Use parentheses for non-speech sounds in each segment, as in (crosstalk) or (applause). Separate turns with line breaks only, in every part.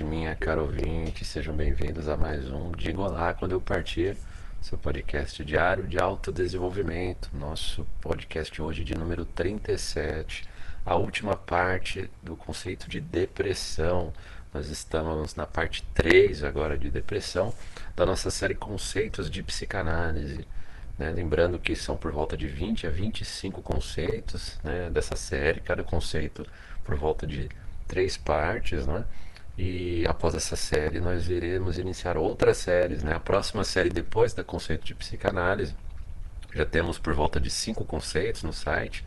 ouvinte, minha cara ouvinte, sejam bem-vindos a mais um Diga Olá Quando Eu Partir, seu podcast diário de autodesenvolvimento, nosso podcast hoje de número 37, a última parte do conceito de depressão. Nós estamos na parte 3 agora de depressão, da nossa série Conceitos de Psicanálise. Né? Lembrando que são por volta de 20 a 25 conceitos né, dessa série, cada conceito por volta de três partes, né? E após essa série nós iremos iniciar outras séries, né? A próxima série depois da conceito de psicanálise, já temos por volta de cinco conceitos no site,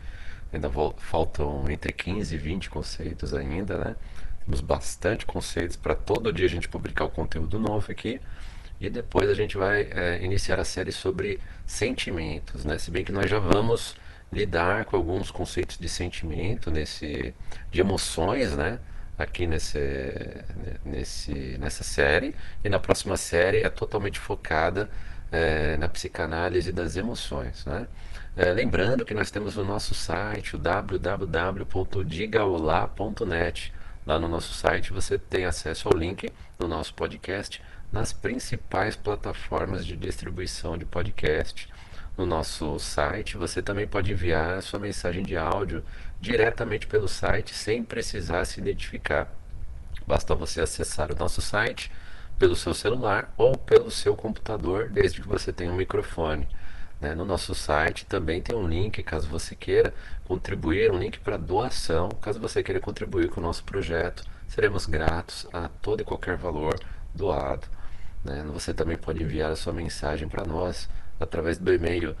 ainda faltam entre 15 e 20 conceitos ainda, né? Temos bastante conceitos para todo dia a gente publicar o conteúdo novo aqui. E depois a gente vai é, iniciar a série sobre sentimentos, né? Se bem que nós já vamos lidar com alguns conceitos de sentimento, nesse, de emoções, né? Aqui nesse, nesse, nessa série. E na próxima série é totalmente focada é, na psicanálise das emoções, né? É, lembrando que nós temos o nosso site, o www.digaolá.net. Lá no nosso site você tem acesso ao link do nosso podcast nas principais plataformas de distribuição de podcast no nosso site. Você também pode enviar a sua mensagem de áudio diretamente pelo site sem precisar se identificar. Basta você acessar o nosso site pelo seu celular ou pelo seu computador, desde que você tenha um microfone. Né? No nosso site também tem um link, caso você queira contribuir, um link para doação, caso você queira contribuir com o nosso projeto. Seremos gratos a todo e qualquer valor doado. Né? Você também pode enviar a sua mensagem para nós através do e-mail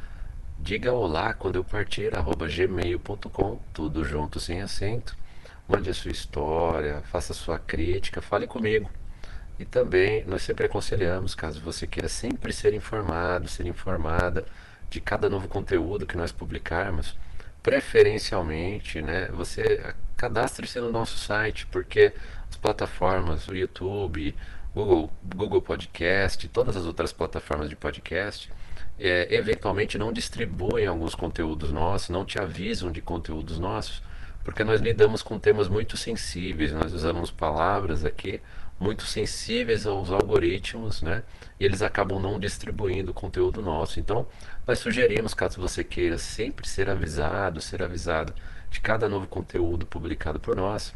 diga olá quando eu partir gmail.com tudo junto sem acento. Mande a sua história faça a sua crítica fale comigo. E também nós sempre aconselhamos caso você queira sempre ser informado ser informada de cada novo conteúdo que nós publicarmos preferencialmente né você cadastre-se no nosso site porque as plataformas o YouTube Google, Google Podcast todas as outras plataformas de podcast é, eventualmente não distribuem alguns conteúdos nossos, não te avisam de conteúdos nossos, porque nós lidamos com temas muito sensíveis, nós usamos palavras aqui muito sensíveis aos algoritmos, né? E eles acabam não distribuindo o conteúdo nosso. Então, nós sugerimos, caso você queira sempre ser avisado, ser avisado de cada novo conteúdo publicado por nós,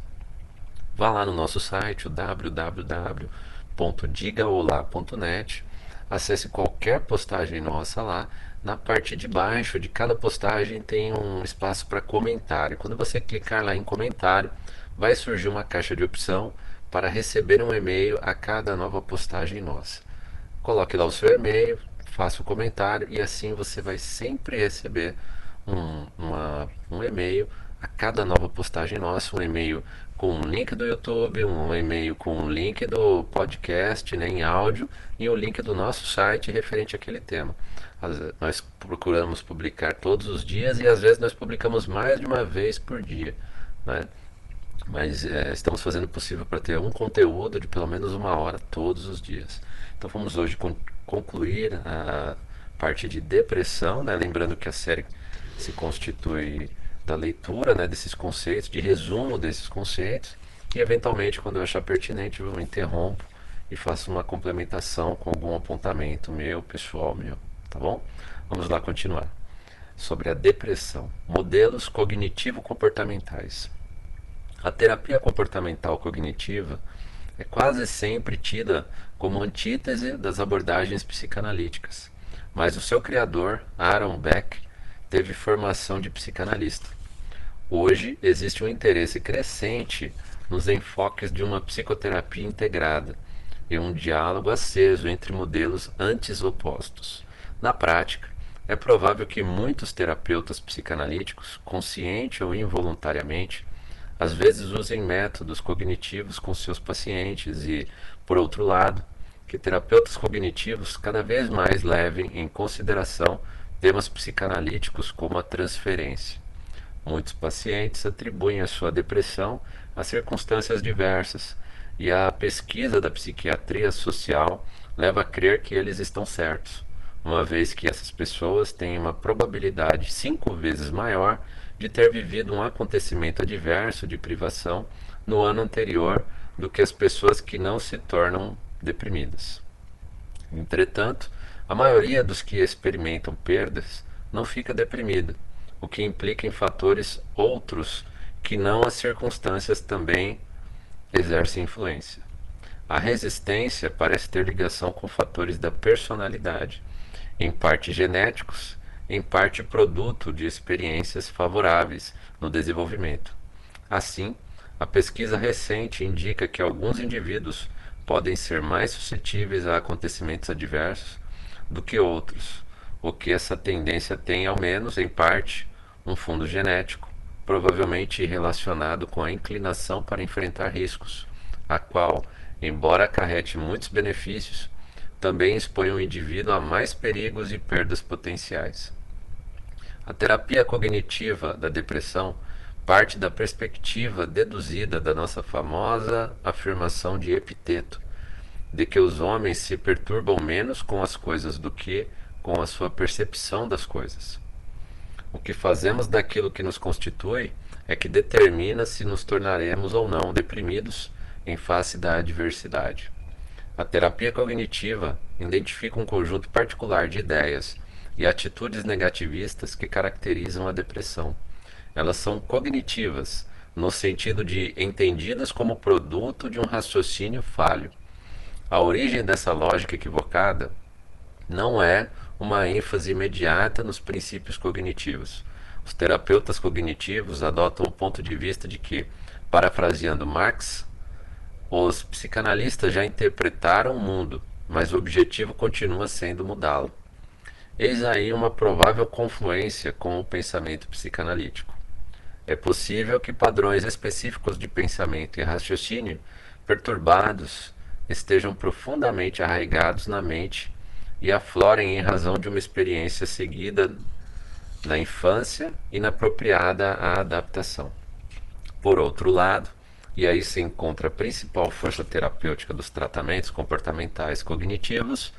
vá lá no nosso site, o www.digaolá.net acesse qualquer postagem nossa lá. Na parte de baixo de cada postagem tem um espaço para comentário. Quando você clicar lá em comentário, vai surgir uma caixa de opção para receber um e-mail a cada nova postagem nossa. Coloque lá o seu e-mail, faça o comentário e assim você vai sempre receber um, um e-mail a cada nova postagem nossa, um e-mail com um link do YouTube, um e-mail com um link do podcast né, em áudio e o link do nosso site referente àquele tema. nós procuramos publicar todos os dias e às vezes nós publicamos mais de uma vez por dia. Né? Mas é, estamos fazendo o possível para ter um conteúdo de pelo menos uma hora todos os dias. Então vamos hoje con concluir a parte de depressão, né? lembrando que a série se constitui da leitura né, desses conceitos, de resumo desses conceitos, e eventualmente, quando eu achar pertinente, eu interrompo e faço uma complementação com algum apontamento meu, pessoal meu, tá bom? Vamos lá continuar. Sobre a depressão, modelos cognitivo-comportamentais. A terapia comportamental cognitiva é quase sempre tida como antítese das abordagens psicanalíticas, mas o seu criador, Aaron Beck, teve formação de psicanalista. Hoje existe um interesse crescente nos enfoques de uma psicoterapia integrada e um diálogo aceso entre modelos antes opostos. Na prática, é provável que muitos terapeutas psicanalíticos, consciente ou involuntariamente, às vezes usem métodos cognitivos com seus pacientes e, por outro lado, que terapeutas cognitivos cada vez mais levem em consideração temas psicanalíticos como a transferência. Muitos pacientes atribuem a sua depressão a circunstâncias diversas, e a pesquisa da psiquiatria social leva a crer que eles estão certos, uma vez que essas pessoas têm uma probabilidade cinco vezes maior de ter vivido um acontecimento adverso de privação no ano anterior do que as pessoas que não se tornam deprimidas. Entretanto, a maioria dos que experimentam perdas não fica deprimida, o que implica em fatores outros que não as circunstâncias também exercem influência. A resistência parece ter ligação com fatores da personalidade, em parte genéticos, em parte produto de experiências favoráveis no desenvolvimento. Assim, a pesquisa recente indica que alguns indivíduos podem ser mais suscetíveis a acontecimentos adversos do que outros, o que essa tendência tem, ao menos em parte, um fundo genético, provavelmente relacionado com a inclinação para enfrentar riscos, a qual, embora acarrete muitos benefícios, também expõe o indivíduo a mais perigos e perdas potenciais. A terapia cognitiva da depressão parte da perspectiva deduzida da nossa famosa afirmação de Epiteto, de que os homens se perturbam menos com as coisas do que com a sua percepção das coisas. O que fazemos daquilo que nos constitui é que determina se nos tornaremos ou não deprimidos em face da adversidade. A terapia cognitiva identifica um conjunto particular de ideias e atitudes negativistas que caracterizam a depressão elas são cognitivas, no sentido de entendidas como produto de um raciocínio falho. A origem dessa lógica equivocada não é uma ênfase imediata nos princípios cognitivos. Os terapeutas cognitivos adotam o ponto de vista de que, parafraseando Marx, os psicanalistas já interpretaram o mundo, mas o objetivo continua sendo mudá-lo. Eis aí uma provável confluência com o pensamento psicanalítico. É possível que padrões específicos de pensamento e raciocínio perturbados estejam profundamente arraigados na mente e aflorem em razão de uma experiência seguida na infância inapropriada à adaptação. Por outro lado, e aí se encontra a principal força terapêutica dos tratamentos comportamentais cognitivos,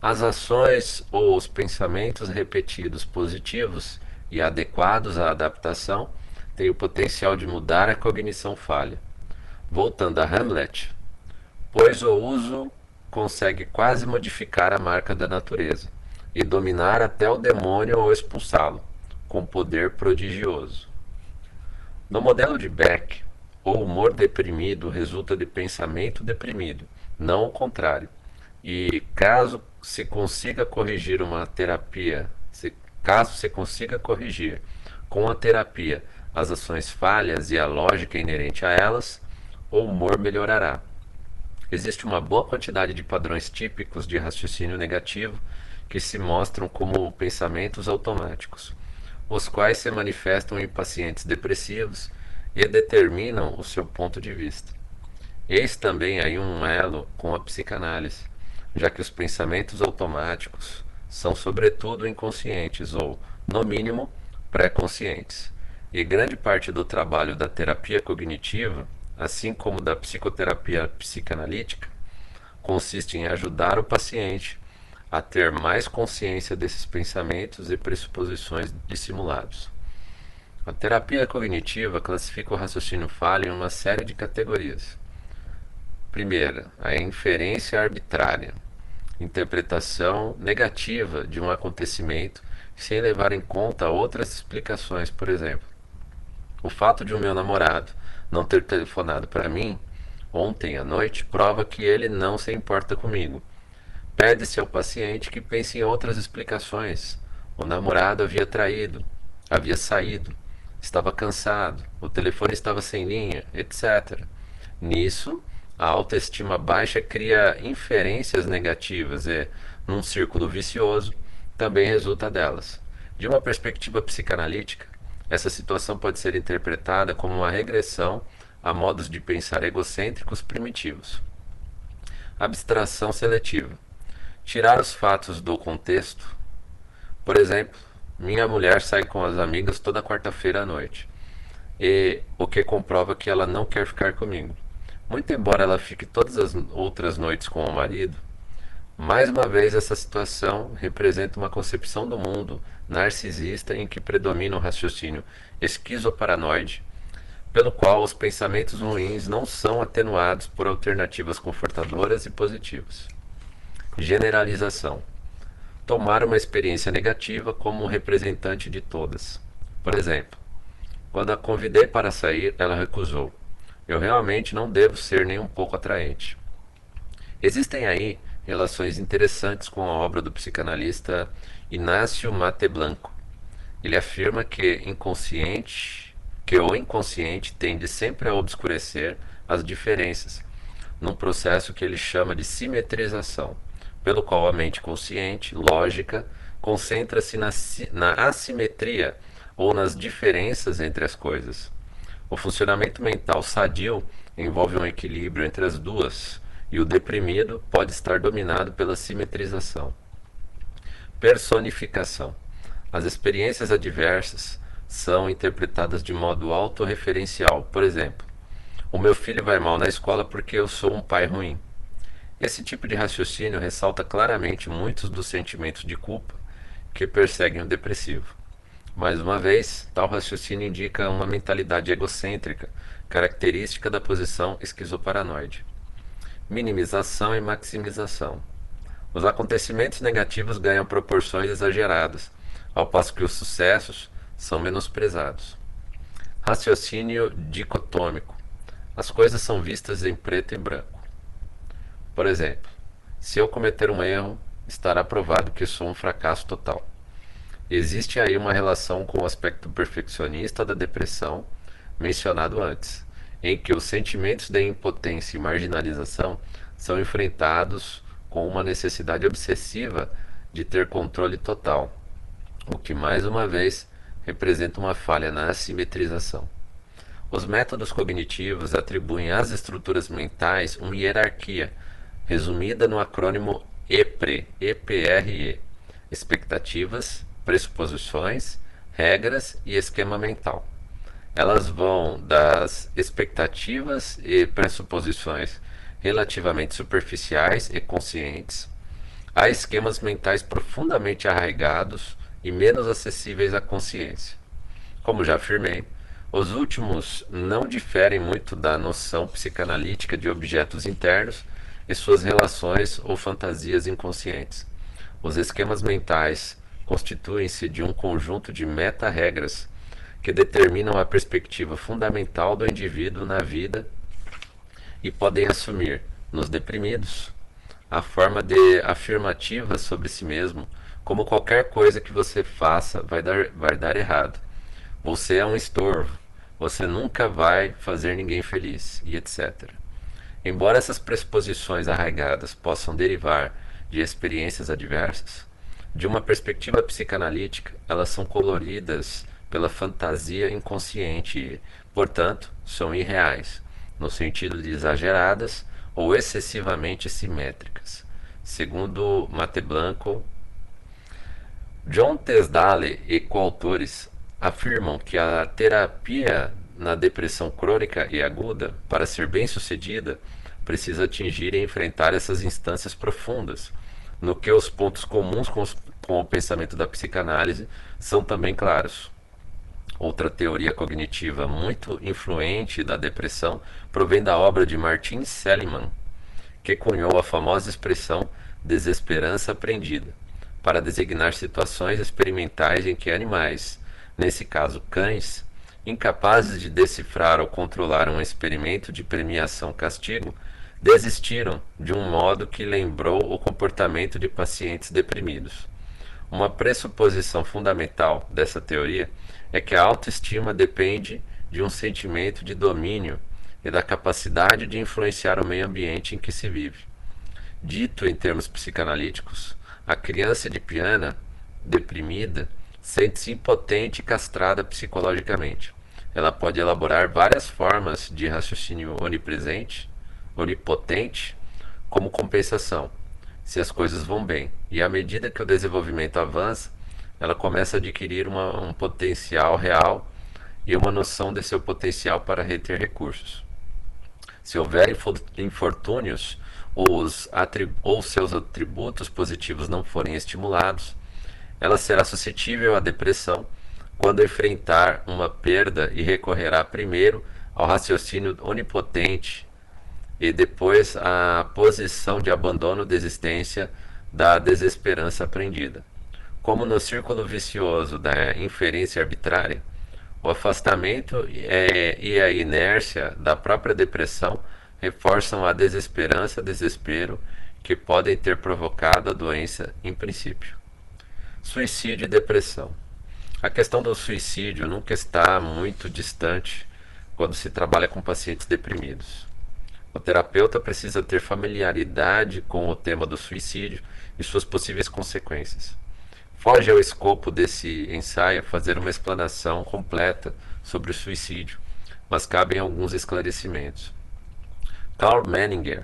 as ações ou os pensamentos repetidos positivos e adequados à adaptação tem o potencial de mudar a cognição falha. Voltando a Hamlet, pois o uso consegue quase modificar a marca da natureza e dominar até o demônio ou expulsá-lo, com poder prodigioso. No modelo de Beck, o humor deprimido resulta de pensamento deprimido, não o contrário. E caso se consiga corrigir uma terapia, se, caso se consiga corrigir com a terapia as ações falhas e a lógica inerente a elas, o humor melhorará. Existe uma boa quantidade de padrões típicos de raciocínio negativo que se mostram como pensamentos automáticos, os quais se manifestam em pacientes depressivos e determinam o seu ponto de vista. Eis também aí um elo com a psicanálise, já que os pensamentos automáticos são sobretudo inconscientes ou, no mínimo, pré-conscientes. E grande parte do trabalho da terapia cognitiva, assim como da psicoterapia psicanalítica, consiste em ajudar o paciente a ter mais consciência desses pensamentos e pressuposições dissimulados. A terapia cognitiva classifica o raciocínio falho em uma série de categorias. Primeira, a inferência arbitrária, interpretação negativa de um acontecimento sem levar em conta outras explicações, por exemplo. O fato de o meu namorado não ter telefonado para mim ontem à noite prova que ele não se importa comigo. Pede-se ao paciente que pense em outras explicações. O namorado havia traído, havia saído, estava cansado, o telefone estava sem linha, etc. Nisso, a autoestima baixa cria inferências negativas e, num círculo vicioso, também resulta delas. De uma perspectiva psicanalítica, essa situação pode ser interpretada como uma regressão a modos de pensar egocêntricos primitivos. Abstração seletiva. Tirar os fatos do contexto. Por exemplo, minha mulher sai com as amigas toda quarta-feira à noite, e o que comprova que ela não quer ficar comigo. Muito embora ela fique todas as outras noites com o marido, mais uma vez, essa situação representa uma concepção do mundo narcisista em que predomina o raciocínio esquizoparanoide, pelo qual os pensamentos ruins não são atenuados por alternativas confortadoras e positivas. Generalização. Tomar uma experiência negativa como representante de todas. Por exemplo, quando a convidei para sair, ela recusou. Eu realmente não devo ser nem um pouco atraente. Existem aí relações interessantes com a obra do psicanalista Inácio Mate Blanco. Ele afirma que inconsciente, que o inconsciente tende sempre a obscurecer as diferenças, num processo que ele chama de simetrização, pelo qual a mente consciente, lógica, concentra-se na, na assimetria ou nas diferenças entre as coisas. O funcionamento mental sadio envolve um equilíbrio entre as duas, e o deprimido pode estar dominado pela simetrização. Personificação. As experiências adversas são interpretadas de modo autorreferencial. Por exemplo, o meu filho vai mal na escola porque eu sou um pai ruim. Esse tipo de raciocínio ressalta claramente muitos dos sentimentos de culpa que perseguem o depressivo. Mais uma vez, tal raciocínio indica uma mentalidade egocêntrica, característica da posição esquizoparanoide. Minimização e maximização. Os acontecimentos negativos ganham proporções exageradas, ao passo que os sucessos são menosprezados. Raciocínio dicotômico. As coisas são vistas em preto e branco. Por exemplo, se eu cometer um erro, estará provado que sou um fracasso total. Existe aí uma relação com o aspecto perfeccionista da depressão mencionado antes, em que os sentimentos de impotência e marginalização são enfrentados com uma necessidade obsessiva de ter controle total, o que mais uma vez representa uma falha na assimetrização. Os métodos cognitivos atribuem às estruturas mentais uma hierarquia, resumida no acrônimo EPRE, EPRE, expectativas, pressuposições, regras e esquema mental. Elas vão das expectativas e pressuposições relativamente superficiais e conscientes a esquemas mentais profundamente arraigados e menos acessíveis à consciência. Como já afirmei, os últimos não diferem muito da noção psicanalítica de objetos internos e suas relações ou fantasias inconscientes. Os esquemas mentais constituem-se de um conjunto de meta-regras que determinam a perspectiva fundamental do indivíduo na vida e podem assumir, nos deprimidos, a forma de afirmativa sobre si mesmo, como qualquer coisa que você faça vai dar, vai dar errado. Você é um estorvo, você nunca vai fazer ninguém feliz, e etc. Embora essas pressuposições arraigadas possam derivar de experiências adversas, de uma perspectiva psicanalítica, elas são coloridas pela fantasia inconsciente e, portanto, são irreais, no sentido de exageradas ou excessivamente simétricas. Segundo Mate Blanco, John Tesdale e coautores afirmam que a terapia na depressão crônica e aguda, para ser bem sucedida, precisa atingir e enfrentar essas instâncias profundas, no que os pontos comuns com, os, com o pensamento da psicanálise são também claros. Outra teoria cognitiva muito influente da depressão provém da obra de Martin Seligman, que cunhou a famosa expressão desesperança aprendida, para designar situações experimentais em que animais, nesse caso cães, incapazes de decifrar ou controlar um experimento de premiação-castigo, desistiram de um modo que lembrou o comportamento de pacientes deprimidos. Uma pressuposição fundamental dessa teoria é que a autoestima depende de um sentimento de domínio e da capacidade de influenciar o meio ambiente em que se vive. Dito em termos psicanalíticos, a criança de piana, deprimida, sente-se impotente e castrada psicologicamente. Ela pode elaborar várias formas de raciocínio onipresente, onipotente como compensação, se as coisas vão bem. E à medida que o desenvolvimento avança, ela começa a adquirir uma, um potencial real e uma noção de seu potencial para reter recursos. Se houver infortúnios ou, os ou seus atributos positivos não forem estimulados, ela será suscetível à depressão quando enfrentar uma perda e recorrerá primeiro ao raciocínio onipotente e depois à posição de abandono desistência da desesperança aprendida. Como no círculo vicioso da inferência arbitrária, o afastamento e a inércia da própria depressão reforçam a desesperança, desespero que podem ter provocado a doença em princípio. Suicídio e depressão. A questão do suicídio nunca está muito distante quando se trabalha com pacientes deprimidos. O terapeuta precisa ter familiaridade com o tema do suicídio e suas possíveis consequências. Foge ao escopo desse ensaio fazer uma explanação completa sobre o suicídio, mas cabem alguns esclarecimentos. Karl Menninger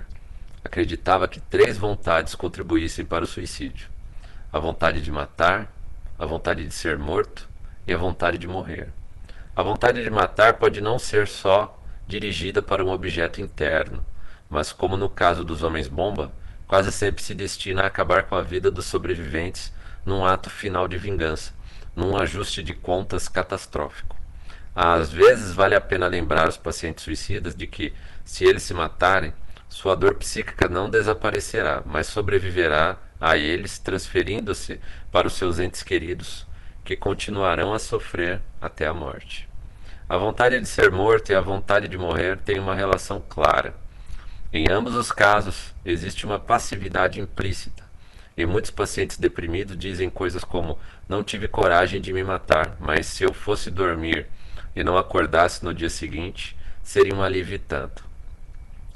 acreditava que três vontades contribuíssem para o suicídio: a vontade de matar, a vontade de ser morto e a vontade de morrer. A vontade de matar pode não ser só dirigida para um objeto interno, mas, como no caso dos homens-bomba, quase sempre se destina a acabar com a vida dos sobreviventes num ato final de vingança, num ajuste de contas catastrófico. Às vezes vale a pena lembrar os pacientes suicidas de que, se eles se matarem, sua dor psíquica não desaparecerá, mas sobreviverá a eles, transferindo-se para os seus entes queridos, que continuarão a sofrer até a morte. A vontade de ser morto e a vontade de morrer têm uma relação clara. Em ambos os casos, existe uma passividade implícita. E muitos pacientes deprimidos dizem coisas como: Não tive coragem de me matar, mas se eu fosse dormir e não acordasse no dia seguinte, seria um alívio tanto.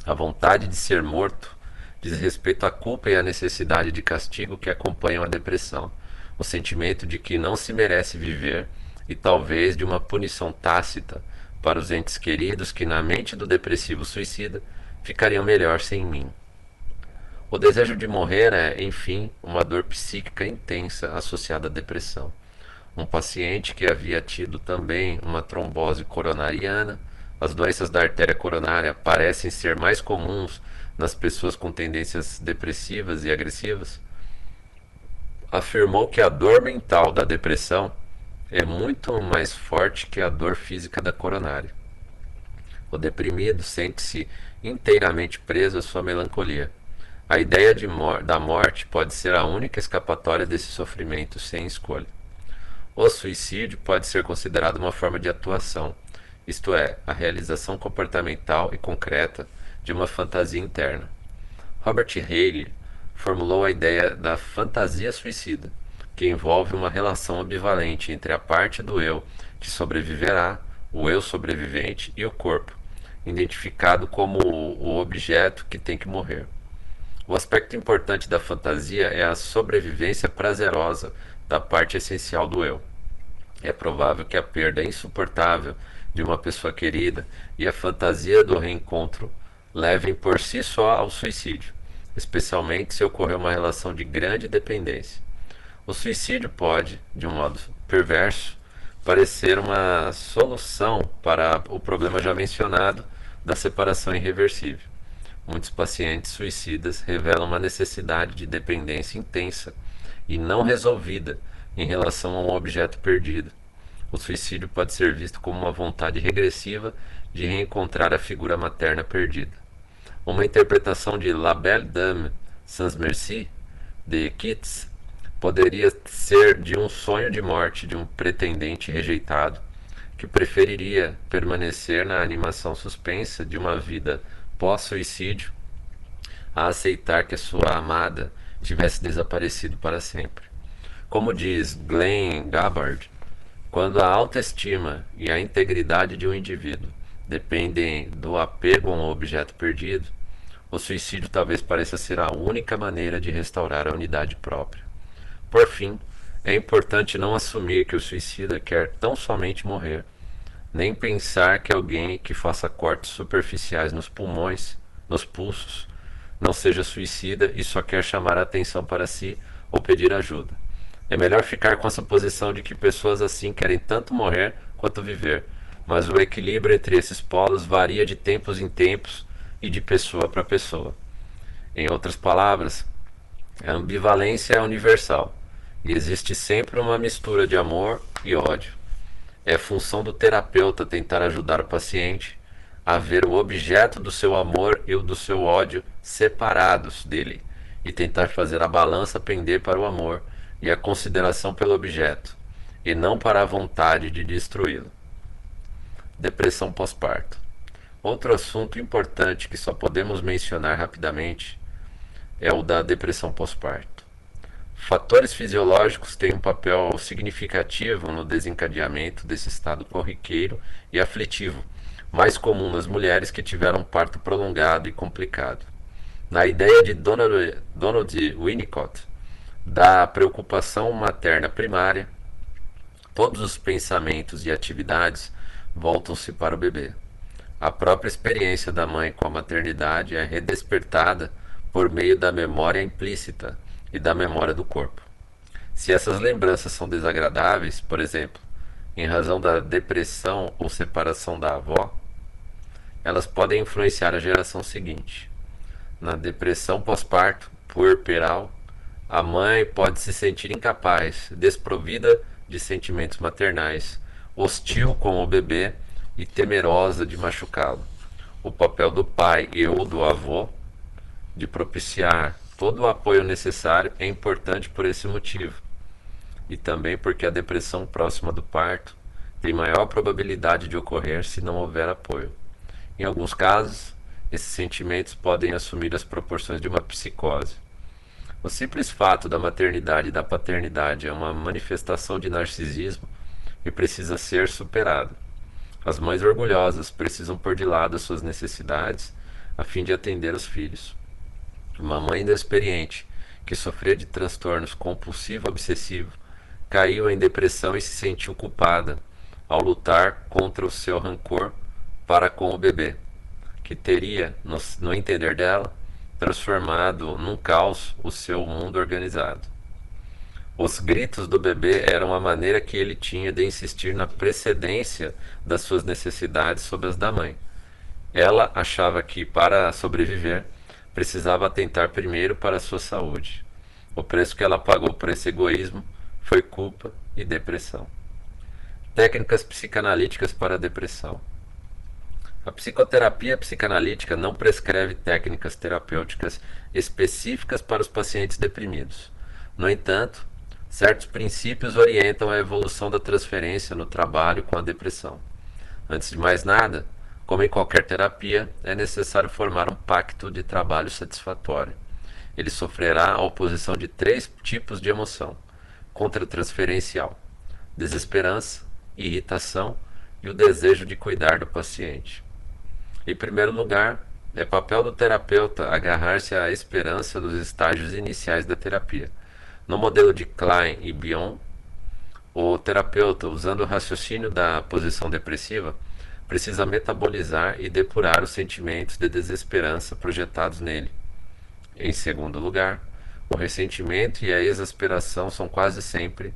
A vontade de ser morto diz respeito à culpa e à necessidade de castigo que acompanham a depressão, o sentimento de que não se merece viver e talvez de uma punição tácita para os entes queridos que, na mente do depressivo suicida, ficariam melhor sem mim. O desejo de morrer é, enfim, uma dor psíquica intensa associada à depressão. Um paciente que havia tido também uma trombose coronariana, as doenças da artéria coronária parecem ser mais comuns nas pessoas com tendências depressivas e agressivas, afirmou que a dor mental da depressão é muito mais forte que a dor física da coronária. O deprimido sente-se inteiramente preso à sua melancolia a ideia mor da morte pode ser a única escapatória desse sofrimento sem escolha. O suicídio pode ser considerado uma forma de atuação, isto é, a realização comportamental e concreta de uma fantasia interna. Robert Haley formulou a ideia da fantasia suicida, que envolve uma relação ambivalente entre a parte do eu que sobreviverá, o eu sobrevivente e o corpo, identificado como o objeto que tem que morrer. O aspecto importante da fantasia é a sobrevivência prazerosa da parte essencial do eu. É provável que a perda insuportável de uma pessoa querida e a fantasia do reencontro levem por si só ao suicídio, especialmente se ocorrer uma relação de grande dependência. O suicídio pode, de um modo perverso, parecer uma solução para o problema já mencionado da separação irreversível. Muitos pacientes suicidas revelam uma necessidade de dependência intensa e não resolvida em relação a um objeto perdido. O suicídio pode ser visto como uma vontade regressiva de reencontrar a figura materna perdida. Uma interpretação de La Belle Dame sans Merci, de Keats, poderia ser de um sonho de morte de um pretendente rejeitado, que preferiria permanecer na animação suspensa de uma vida pós-suicídio a aceitar que a sua amada tivesse desaparecido para sempre. Como diz Glenn Gabbard, quando a autoestima e a integridade de um indivíduo dependem do apego a um objeto perdido, o suicídio talvez pareça ser a única maneira de restaurar a unidade própria. Por fim, é importante não assumir que o suicida quer tão somente morrer nem pensar que alguém que faça cortes superficiais nos pulmões, nos pulsos, não seja suicida e só quer chamar a atenção para si ou pedir ajuda. É melhor ficar com essa posição de que pessoas assim querem tanto morrer quanto viver, mas o equilíbrio entre esses polos varia de tempos em tempos e de pessoa para pessoa. Em outras palavras, a ambivalência é universal e existe sempre uma mistura de amor e ódio. É função do terapeuta tentar ajudar o paciente a ver o objeto do seu amor e o do seu ódio separados dele, e tentar fazer a balança pender para o amor e a consideração pelo objeto, e não para a vontade de destruí-lo. Depressão pós-parto. Outro assunto importante que só podemos mencionar rapidamente é o da depressão pós-parto. Fatores fisiológicos têm um papel significativo no desencadeamento desse estado corriqueiro e aflitivo, mais comum nas mulheres que tiveram parto prolongado e complicado. Na ideia de Donald, Donald Winnicott, da preocupação materna primária, todos os pensamentos e atividades voltam-se para o bebê. A própria experiência da mãe com a maternidade é redespertada por meio da memória implícita e da memória do corpo. Se essas lembranças são desagradáveis, por exemplo, em razão da depressão ou separação da avó, elas podem influenciar a geração seguinte. Na depressão pós-parto, puerperal, a mãe pode se sentir incapaz, desprovida de sentimentos maternais, hostil com o bebê e temerosa de machucá-lo. O papel do pai e ou do avô de propiciar todo o apoio necessário é importante por esse motivo. E também porque a depressão próxima do parto tem maior probabilidade de ocorrer se não houver apoio. Em alguns casos, esses sentimentos podem assumir as proporções de uma psicose. O simples fato da maternidade e da paternidade é uma manifestação de narcisismo e precisa ser superado. As mães orgulhosas precisam pôr de lado as suas necessidades a fim de atender os filhos. Uma mãe inexperiente, que sofria de transtornos compulsivo-obsessivo, caiu em depressão e se sentiu culpada ao lutar contra o seu rancor para com o bebê, que teria, no, no entender dela, transformado num caos o seu mundo organizado. Os gritos do bebê eram a maneira que ele tinha de insistir na precedência das suas necessidades sobre as da mãe. Ela achava que, para sobreviver, precisava atentar primeiro para sua saúde. O preço que ela pagou por esse egoísmo foi culpa e depressão. Técnicas psicanalíticas para a depressão. A psicoterapia psicanalítica não prescreve técnicas terapêuticas específicas para os pacientes deprimidos. No entanto, certos princípios orientam a evolução da transferência no trabalho com a depressão. Antes de mais nada, como em qualquer terapia, é necessário formar um pacto de trabalho satisfatório. Ele sofrerá a oposição de três tipos de emoção: contra-transferencial, desesperança, irritação e o desejo de cuidar do paciente. Em primeiro lugar, é papel do terapeuta agarrar-se à esperança dos estágios iniciais da terapia. No modelo de Klein e Bion, o terapeuta, usando o raciocínio da posição depressiva, precisa metabolizar e depurar os sentimentos de desesperança projetados nele. Em segundo lugar, o ressentimento e a exasperação são quase sempre,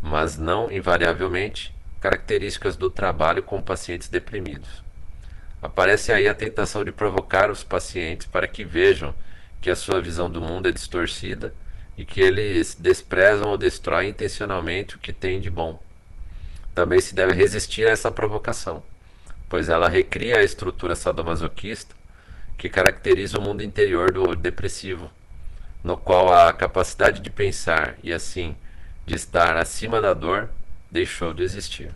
mas não invariavelmente, características do trabalho com pacientes deprimidos. Aparece aí a tentação de provocar os pacientes para que vejam que a sua visão do mundo é distorcida e que eles desprezam ou destroem intencionalmente o que tem de bom. Também se deve resistir a essa provocação pois ela recria a estrutura sadomasoquista que caracteriza o mundo interior do depressivo, no qual a capacidade de pensar e assim de estar acima da dor deixou de existir.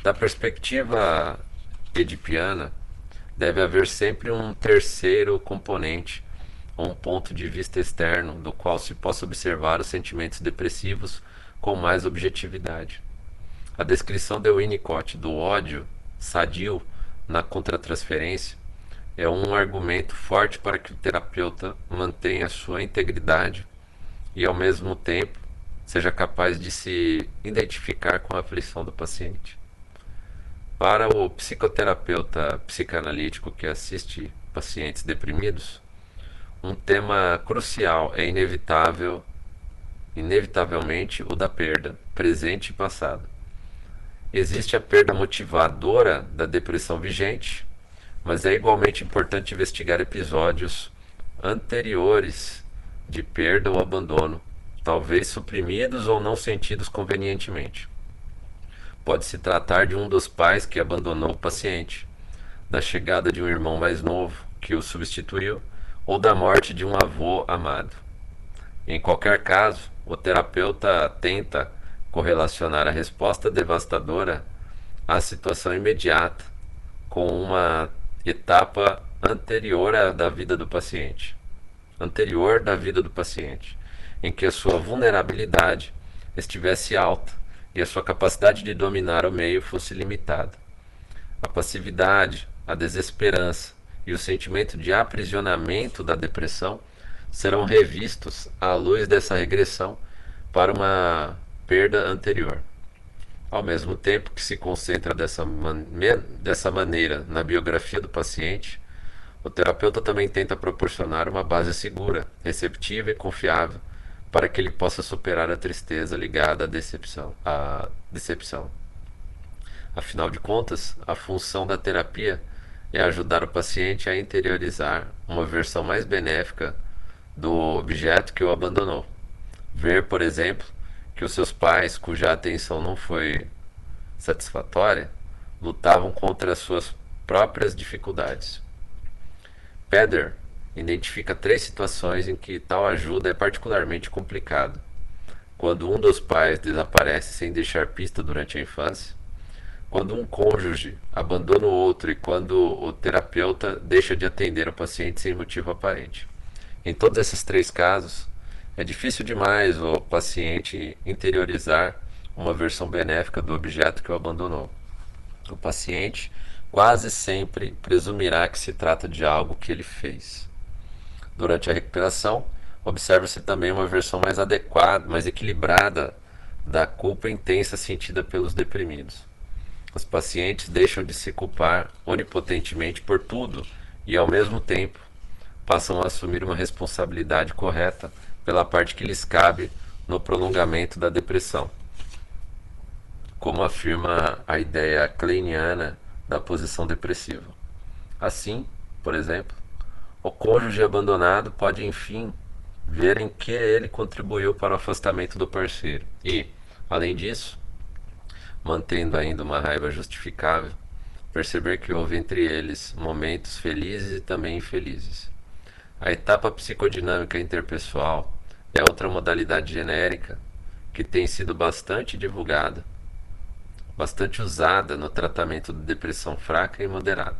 Da perspectiva edipiana, deve haver sempre um terceiro componente, ou um ponto de vista externo, do qual se possa observar os sentimentos depressivos com mais objetividade. A descrição de Winnicott do ódio sadio na contratransferência é um argumento forte para que o terapeuta mantenha sua integridade e, ao mesmo tempo, seja capaz de se identificar com a aflição do paciente. Para o psicoterapeuta psicanalítico que assiste pacientes deprimidos, um tema crucial é inevitável, inevitavelmente o da perda, presente e passado. Existe a perda motivadora da depressão vigente, mas é igualmente importante investigar episódios anteriores de perda ou abandono, talvez suprimidos ou não sentidos convenientemente. Pode se tratar de um dos pais que abandonou o paciente, da chegada de um irmão mais novo que o substituiu ou da morte de um avô amado. Em qualquer caso, o terapeuta tenta correlacionar a resposta devastadora à situação imediata com uma etapa anterior à da vida do paciente, anterior da vida do paciente, em que a sua vulnerabilidade estivesse alta e a sua capacidade de dominar o meio fosse limitada. A passividade, a desesperança e o sentimento de aprisionamento da depressão serão revistos à luz dessa regressão para uma perda anterior. Ao mesmo tempo que se concentra dessa, man dessa maneira na biografia do paciente, o terapeuta também tenta proporcionar uma base segura, receptiva e confiável para que ele possa superar a tristeza ligada à decepção. À decepção. Afinal de contas, a função da terapia é ajudar o paciente a interiorizar uma versão mais benéfica do objeto que o abandonou. Ver, por exemplo, que os seus pais, cuja atenção não foi satisfatória, lutavam contra as suas próprias dificuldades. Peder identifica três situações em que tal ajuda é particularmente complicada. Quando um dos pais desaparece sem deixar pista durante a infância, quando um cônjuge abandona o outro e quando o terapeuta deixa de atender o paciente sem motivo aparente. Em todos esses três casos, é difícil demais o paciente interiorizar uma versão benéfica do objeto que o abandonou. O paciente quase sempre presumirá que se trata de algo que ele fez. Durante a recuperação, observa-se também uma versão mais adequada, mais equilibrada da culpa intensa sentida pelos deprimidos. Os pacientes deixam de se culpar onipotentemente por tudo e, ao mesmo tempo, passam a assumir uma responsabilidade correta pela parte que lhes cabe no prolongamento da depressão. Como afirma a ideia kleiniana da posição depressiva. Assim, por exemplo, o cônjuge abandonado pode, enfim, ver em que ele contribuiu para o afastamento do parceiro e, além disso, mantendo ainda uma raiva justificável, perceber que houve entre eles momentos felizes e também infelizes. A etapa psicodinâmica interpessoal é outra modalidade genérica que tem sido bastante divulgada, bastante usada no tratamento de depressão fraca e moderada.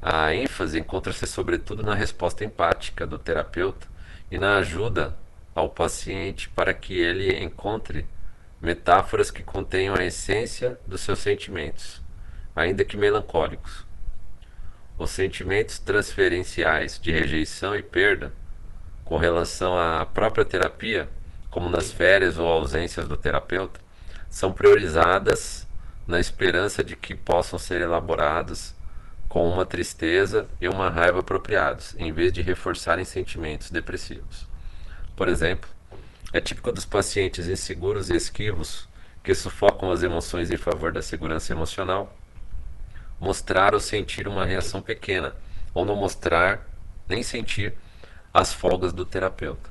A ênfase encontra-se sobretudo na resposta empática do terapeuta e na ajuda ao paciente para que ele encontre metáforas que contenham a essência dos seus sentimentos, ainda que melancólicos. Os sentimentos transferenciais de rejeição e perda, com relação à própria terapia, como nas férias ou ausências do terapeuta, são priorizadas na esperança de que possam ser elaborados com uma tristeza e uma raiva apropriados, em vez de reforçarem sentimentos depressivos. Por exemplo, é típico dos pacientes inseguros e esquivos que sufocam as emoções em favor da segurança emocional mostrar ou sentir uma reação pequena, ou não mostrar nem sentir as folgas do terapeuta.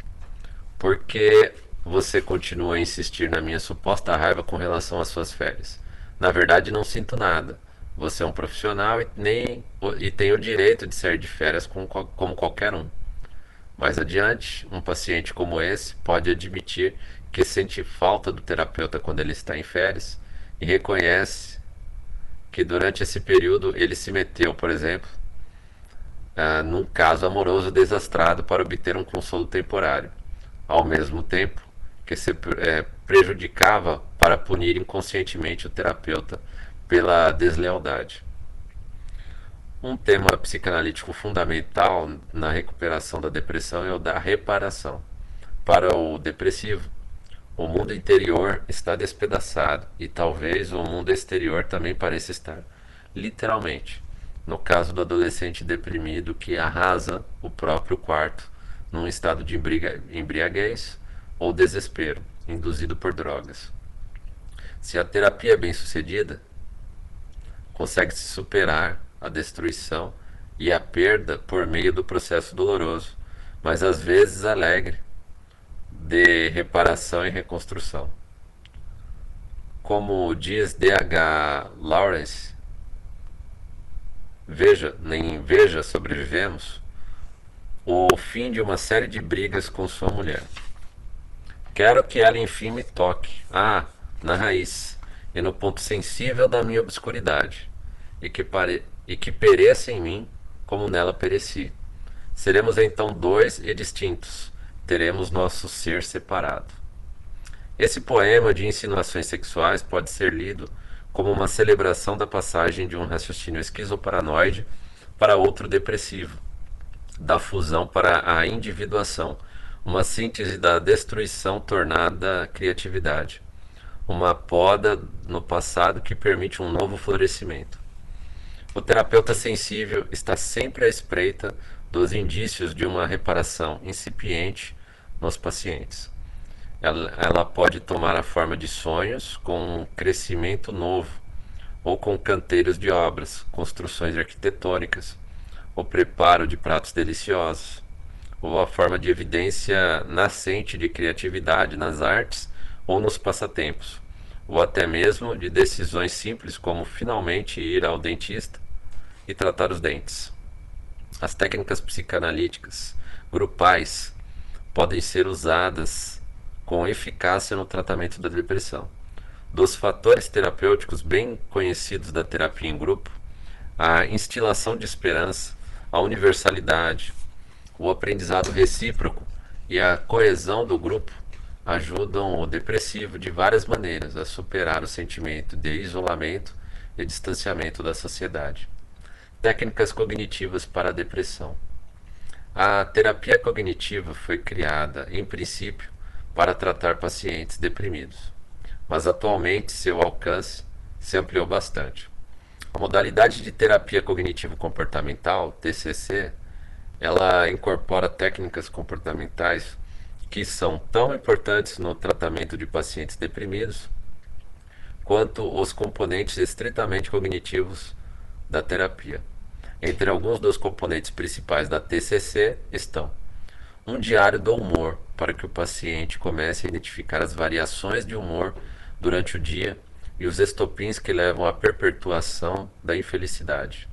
Porque você continua a insistir na minha suposta raiva com relação às suas férias? Na verdade, não sinto nada. Você é um profissional e, nem, e tem o direito de sair de férias como, como qualquer um. Mais adiante, um paciente como esse pode admitir que sente falta do terapeuta quando ele está em férias e reconhece que durante esse período ele se meteu, por exemplo, uh, num caso amoroso desastrado para obter um consolo temporário, ao mesmo tempo que se é, prejudicava para punir inconscientemente o terapeuta pela deslealdade. Um tema psicanalítico fundamental na recuperação da depressão é o da reparação. Para o depressivo, o mundo interior está despedaçado e talvez o mundo exterior também pareça estar. Literalmente, no caso do adolescente deprimido que arrasa o próprio quarto num estado de embriaguez ou desespero, induzido por drogas. Se a terapia é bem sucedida, consegue-se superar a destruição e a perda por meio do processo doloroso, mas às vezes alegre, de reparação e reconstrução. como diz D.H. Lawrence, veja, nem veja, sobrevivemos, o fim de uma série de brigas com sua mulher. Quero que ela enfim me toque, ah, na raiz, e no ponto sensível da minha obscuridade, e que, pare... e que pereça em mim como nela pereci. Seremos então dois e distintos, teremos nosso ser separado. Esse poema de insinuações sexuais pode ser lido como uma celebração da passagem de um raciocínio esquizoparanoide para outro depressivo, da fusão para a individuação, uma síntese da destruição tornada criatividade, uma poda no passado que permite um novo florescimento. O terapeuta sensível está sempre à espreita dos indícios de uma reparação incipiente nos pacientes. Ela, ela pode tomar a forma de sonhos com um crescimento novo, ou com canteiros de obras, construções arquitetônicas, o preparo de pratos deliciosos, ou a forma de evidência nascente de criatividade nas artes ou nos passatempos, ou até mesmo de decisões simples como finalmente ir ao dentista e tratar os dentes. As técnicas psicanalíticas grupais podem ser usadas com eficácia no tratamento da depressão. Dos fatores terapêuticos bem conhecidos da terapia em grupo, a instilação de esperança, a universalidade, o aprendizado recíproco e a coesão do grupo ajudam o depressivo de várias maneiras a superar o sentimento de isolamento e distanciamento da sociedade. Técnicas cognitivas para a depressão. A terapia cognitiva foi criada, em princípio, para tratar pacientes deprimidos, mas atualmente seu alcance se ampliou bastante. A modalidade de terapia cognitivo-comportamental, TCC, ela incorpora técnicas comportamentais que são tão importantes no tratamento de pacientes deprimidos quanto os componentes estritamente cognitivos da terapia. Entre alguns dos componentes principais da TCC estão um diário do humor, para que o paciente comece a identificar as variações de humor durante o dia e os estopins que levam à perpetuação da infelicidade.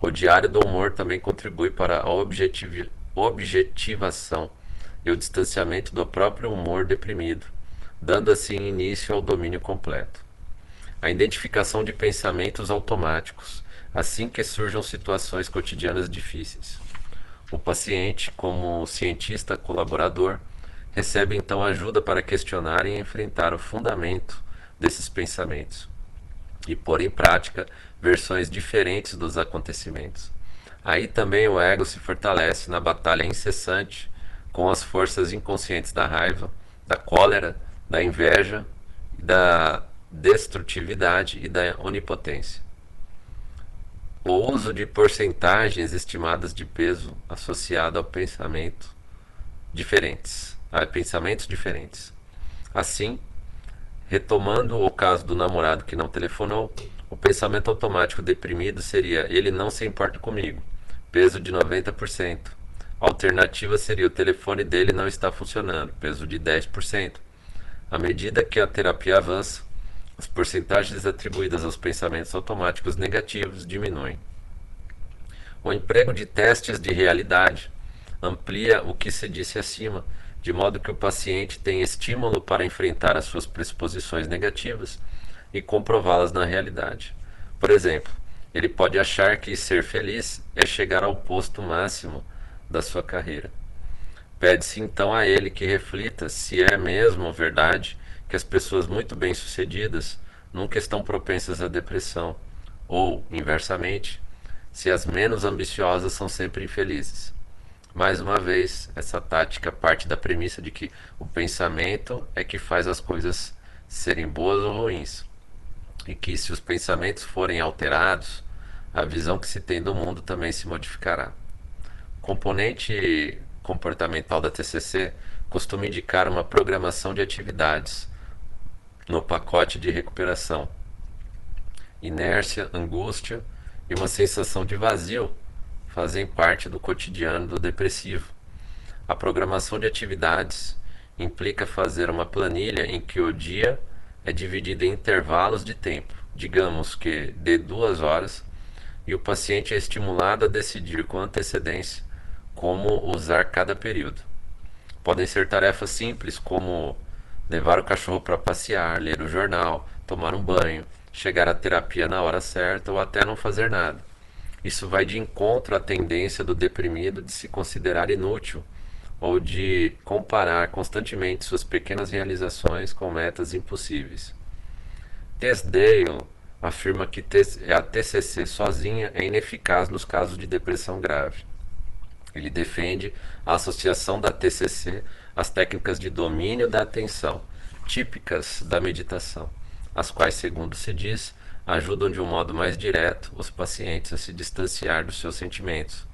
O diário do humor também contribui para a objetiv objetivação e o distanciamento do próprio humor deprimido, dando assim início ao domínio completo. A identificação de pensamentos automáticos, assim que surjam situações cotidianas difíceis. O paciente, como cientista colaborador, recebe então ajuda para questionar e enfrentar o fundamento desses pensamentos e pôr em prática versões diferentes dos acontecimentos. Aí também o ego se fortalece na batalha incessante com as forças inconscientes da raiva, da cólera, da inveja, da destrutividade e da onipotência. O uso de porcentagens estimadas de peso associado ao pensamento diferentes, a pensamentos diferentes. Assim, retomando o caso do namorado que não telefonou, o pensamento automático deprimido seria ele não se importa comigo, peso de 90%. A alternativa seria o telefone dele não está funcionando, peso de 10%. À medida que a terapia avança, as porcentagens atribuídas aos pensamentos automáticos negativos diminuem. O emprego de testes de realidade amplia o que se disse acima, de modo que o paciente tem estímulo para enfrentar as suas pressuposições negativas e comprová-las na realidade. Por exemplo, ele pode achar que ser feliz é chegar ao posto máximo da sua carreira. Pede-se então a ele que reflita se é mesmo verdade que as pessoas muito bem-sucedidas nunca estão propensas à depressão, ou, inversamente, se as menos ambiciosas são sempre infelizes. Mais uma vez, essa tática parte da premissa de que o pensamento é que faz as coisas serem boas ou ruins, e que se os pensamentos forem alterados, a visão que se tem do mundo também se modificará. O componente comportamental da TCC costuma indicar uma programação de atividades no pacote de recuperação. Inércia, angústia e uma sensação de vazio fazem parte do cotidiano do depressivo. A programação de atividades implica fazer uma planilha em que o dia é dividida em intervalos de tempo, digamos que de duas horas, e o paciente é estimulado a decidir com antecedência como usar cada período. Podem ser tarefas simples como levar o cachorro para passear, ler o jornal, tomar um banho, chegar à terapia na hora certa ou até não fazer nada. Isso vai de encontro à tendência do deprimido de se considerar inútil ou de comparar constantemente suas pequenas realizações com metas impossíveis. Tesdale afirma que a TCC sozinha é ineficaz nos casos de depressão grave. Ele defende a associação da TCC às técnicas de domínio da atenção, típicas da meditação, as quais, segundo se diz, ajudam de um modo mais direto os pacientes a se distanciar dos seus sentimentos,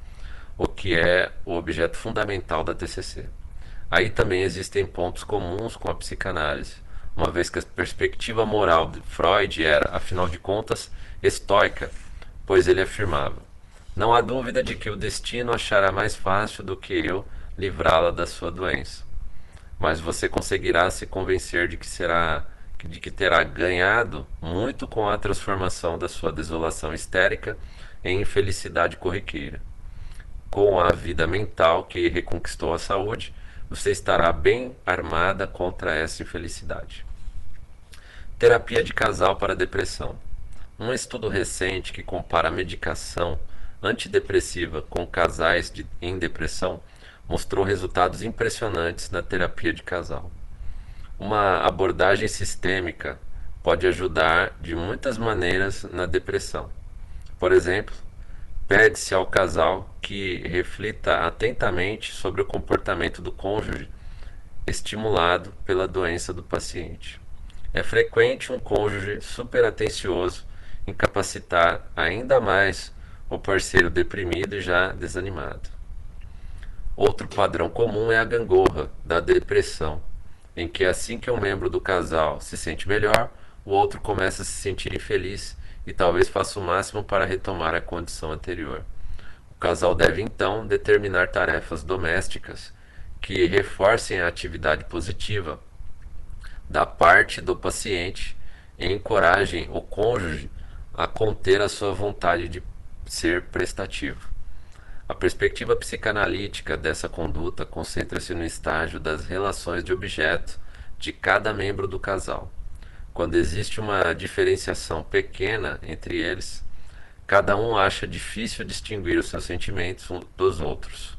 o que é o objeto fundamental da TCC. Aí também existem pontos comuns com a psicanálise, uma vez que a perspectiva moral de Freud era, afinal de contas, estoica, pois ele afirmava: Não há dúvida de que o destino achará mais fácil do que eu livrá-la da sua doença. Mas você conseguirá se convencer de que será de que terá ganhado muito com a transformação da sua desolação histérica em infelicidade corriqueira. Com a vida mental que reconquistou a saúde, você estará bem armada contra essa infelicidade. Terapia de casal para depressão. Um estudo recente que compara a medicação antidepressiva com casais de, em depressão mostrou resultados impressionantes na terapia de casal. Uma abordagem sistêmica pode ajudar de muitas maneiras na depressão. Por exemplo, Pede-se ao casal que reflita atentamente sobre o comportamento do cônjuge estimulado pela doença do paciente. É frequente um cônjuge superatencioso incapacitar ainda mais o parceiro deprimido e já desanimado. Outro padrão comum é a gangorra da depressão, em que assim que um membro do casal se sente melhor, o outro começa a se sentir infeliz e talvez faça o máximo para retomar a condição anterior. O casal deve então determinar tarefas domésticas que reforcem a atividade positiva da parte do paciente e encorajem o cônjuge a conter a sua vontade de ser prestativo. A perspectiva psicanalítica dessa conduta concentra-se no estágio das relações de objeto de cada membro do casal. Quando existe uma diferenciação pequena entre eles, cada um acha difícil distinguir os seus sentimentos dos outros,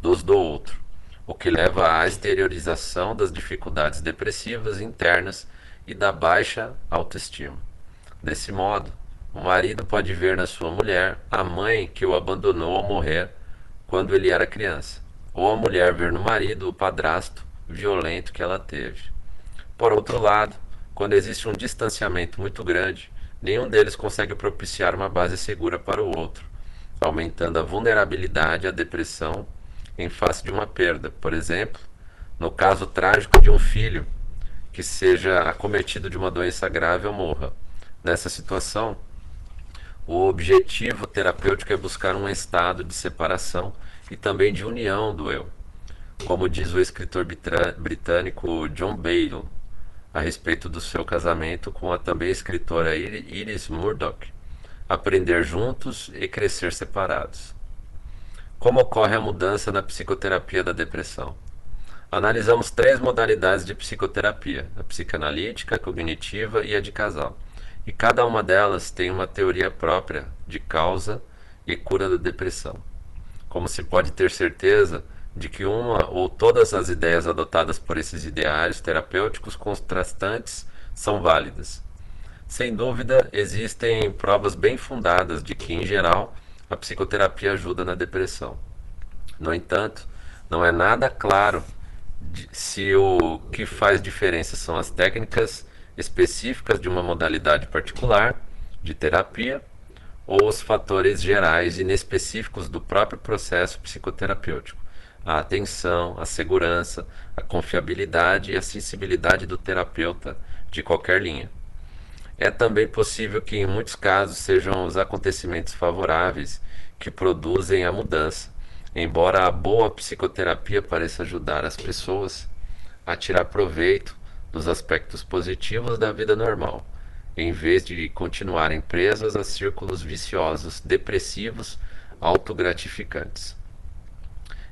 dos do outro, o que leva à exteriorização das dificuldades depressivas internas e da baixa autoestima. Desse modo, o marido pode ver na sua mulher a mãe que o abandonou ao morrer quando ele era criança, ou a mulher ver no marido o padrasto violento que ela teve. Por outro lado, quando existe um distanciamento muito grande, nenhum deles consegue propiciar uma base segura para o outro, aumentando a vulnerabilidade à depressão em face de uma perda. Por exemplo, no caso trágico de um filho que seja acometido de uma doença grave ou morra. Nessa situação, o objetivo terapêutico é buscar um estado de separação e também de união do eu. Como diz o escritor britânico John Bale, a respeito do seu casamento com a também escritora Iris Murdoch, aprender juntos e crescer separados. Como ocorre a mudança na psicoterapia da depressão? Analisamos três modalidades de psicoterapia: a psicanalítica, a cognitiva e a de casal. E cada uma delas tem uma teoria própria de causa e cura da depressão. Como se pode ter certeza, de que uma ou todas as ideias adotadas por esses ideários terapêuticos contrastantes são válidas. Sem dúvida, existem provas bem fundadas de que, em geral, a psicoterapia ajuda na depressão. No entanto, não é nada claro se o que faz diferença são as técnicas específicas de uma modalidade particular de terapia ou os fatores gerais inespecíficos do próprio processo psicoterapêutico a atenção, a segurança, a confiabilidade e a sensibilidade do terapeuta de qualquer linha. É também possível que, em muitos casos, sejam os acontecimentos favoráveis que produzem a mudança, embora a boa psicoterapia pareça ajudar as pessoas a tirar proveito dos aspectos positivos da vida normal, em vez de continuarem presas a círculos viciosos, depressivos, autogratificantes.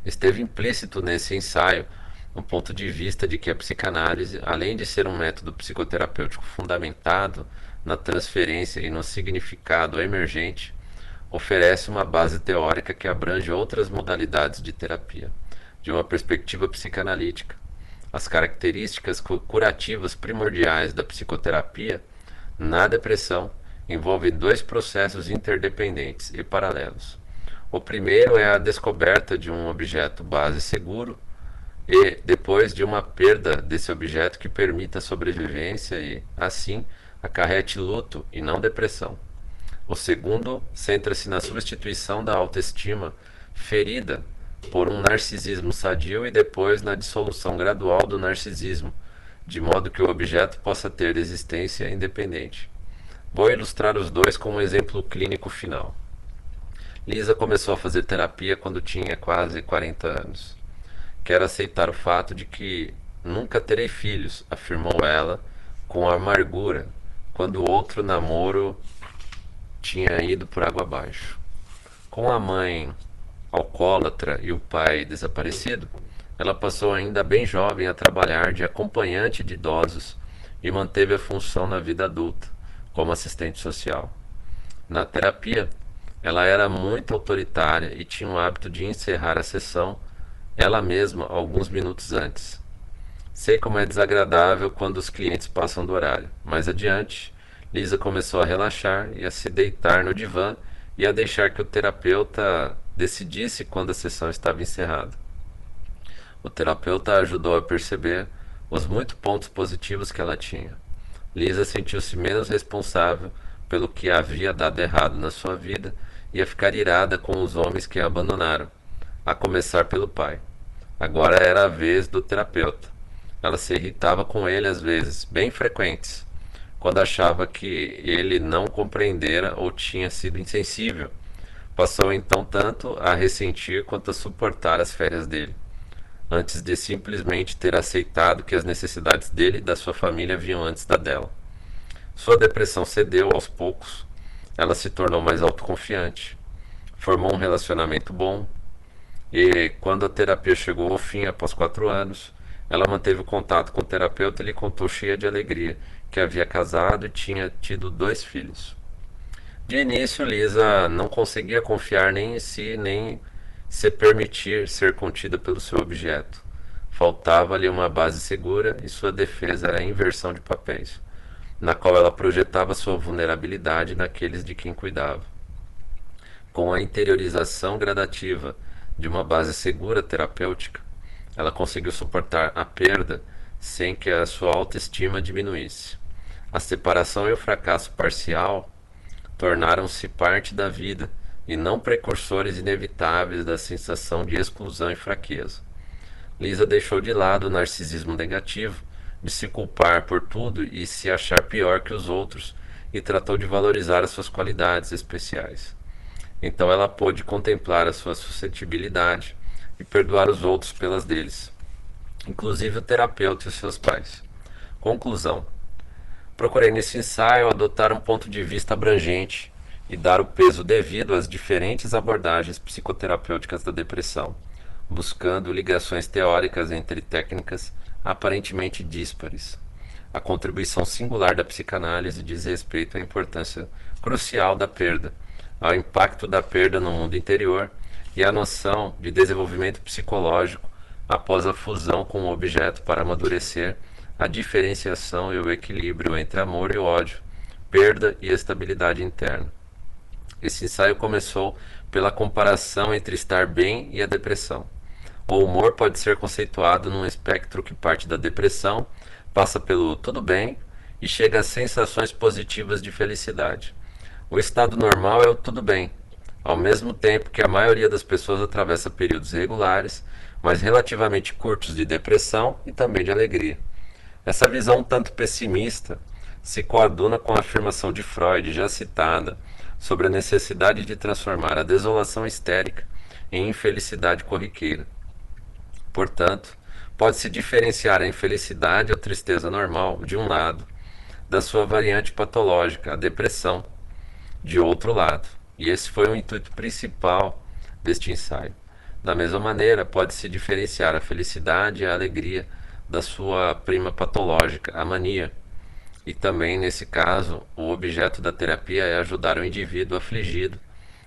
Esteve implícito nesse ensaio um ponto de vista de que a psicanálise, além de ser um método psicoterapêutico fundamentado na transferência e no significado emergente, oferece uma base teórica que abrange outras modalidades de terapia, de uma perspectiva psicanalítica. As características curativas primordiais da psicoterapia na depressão envolvem dois processos interdependentes e paralelos. O primeiro é a descoberta de um objeto base seguro e depois de uma perda desse objeto que permita a sobrevivência e, assim, acarrete luto e não depressão. O segundo centra-se na substituição da autoestima ferida por um narcisismo sadio e depois na dissolução gradual do narcisismo, de modo que o objeto possa ter existência independente. Vou ilustrar os dois com um exemplo clínico final. Lisa começou a fazer terapia quando tinha quase 40 anos. Quero aceitar o fato de que nunca terei filhos, afirmou ela com amargura, quando outro namoro tinha ido por água abaixo. Com a mãe alcoólatra e o pai desaparecido, ela passou ainda bem jovem a trabalhar de acompanhante de idosos e manteve a função na vida adulta, como assistente social. Na terapia, ela era muito autoritária e tinha o hábito de encerrar a sessão ela mesma alguns minutos antes. Sei como é desagradável quando os clientes passam do horário. Mais adiante, Lisa começou a relaxar e a se deitar no divã e a deixar que o terapeuta decidisse quando a sessão estava encerrada. O terapeuta ajudou a perceber os muitos pontos positivos que ela tinha. Lisa sentiu-se menos responsável pelo que havia dado errado na sua vida e a ficar irada com os homens que a abandonaram, a começar pelo pai. Agora era a vez do terapeuta. Ela se irritava com ele às vezes, bem frequentes, quando achava que ele não compreendera ou tinha sido insensível. Passou então tanto a ressentir quanto a suportar as férias dele, antes de simplesmente ter aceitado que as necessidades dele e da sua família vinham antes da dela. Sua depressão cedeu aos poucos. Ela se tornou mais autoconfiante, formou um relacionamento bom, e quando a terapia chegou ao fim, após quatro anos, ela manteve o contato com o terapeuta e lhe contou cheia de alegria que havia casado e tinha tido dois filhos. De início, Lisa não conseguia confiar nem em si, nem se permitir ser contida pelo seu objeto. Faltava-lhe uma base segura e sua defesa era a inversão de papéis, na qual ela projetava sua vulnerabilidade naqueles de quem cuidava. Com a interiorização gradativa de uma base segura terapêutica, ela conseguiu suportar a perda sem que a sua autoestima diminuísse. A separação e o fracasso parcial tornaram-se parte da vida e não precursores inevitáveis da sensação de exclusão e fraqueza. Lisa deixou de lado o narcisismo negativo, de se culpar por tudo e se achar pior que os outros, e tratou de valorizar as suas qualidades especiais. Então ela pôde contemplar a sua suscetibilidade e perdoar os outros pelas deles, inclusive o terapeuta e os seus pais. Conclusão: Procurei nesse ensaio adotar um ponto de vista abrangente e dar o peso devido às diferentes abordagens psicoterapêuticas da depressão, buscando ligações teóricas entre técnicas aparentemente díspares. A contribuição singular da psicanálise diz respeito à importância crucial da perda ao impacto da perda no mundo interior e à noção de desenvolvimento psicológico após a fusão com o objeto para amadurecer a diferenciação e o equilíbrio entre amor e ódio, perda e estabilidade interna. Esse ensaio começou pela comparação entre estar bem e a depressão. O humor pode ser conceituado num espectro que parte da depressão, passa pelo tudo bem e chega às sensações positivas de felicidade. O estado normal é o tudo bem, ao mesmo tempo que a maioria das pessoas atravessa períodos regulares, mas relativamente curtos de depressão e também de alegria. Essa visão tanto pessimista se coaduna com a afirmação de Freud, já citada, sobre a necessidade de transformar a desolação histérica em infelicidade corriqueira. Portanto, pode-se diferenciar a infelicidade ou tristeza normal, de um lado, da sua variante patológica, a depressão, de outro lado. E esse foi o intuito principal deste ensaio. Da mesma maneira, pode-se diferenciar a felicidade e a alegria da sua prima patológica, a mania. E também, nesse caso, o objeto da terapia é ajudar o indivíduo afligido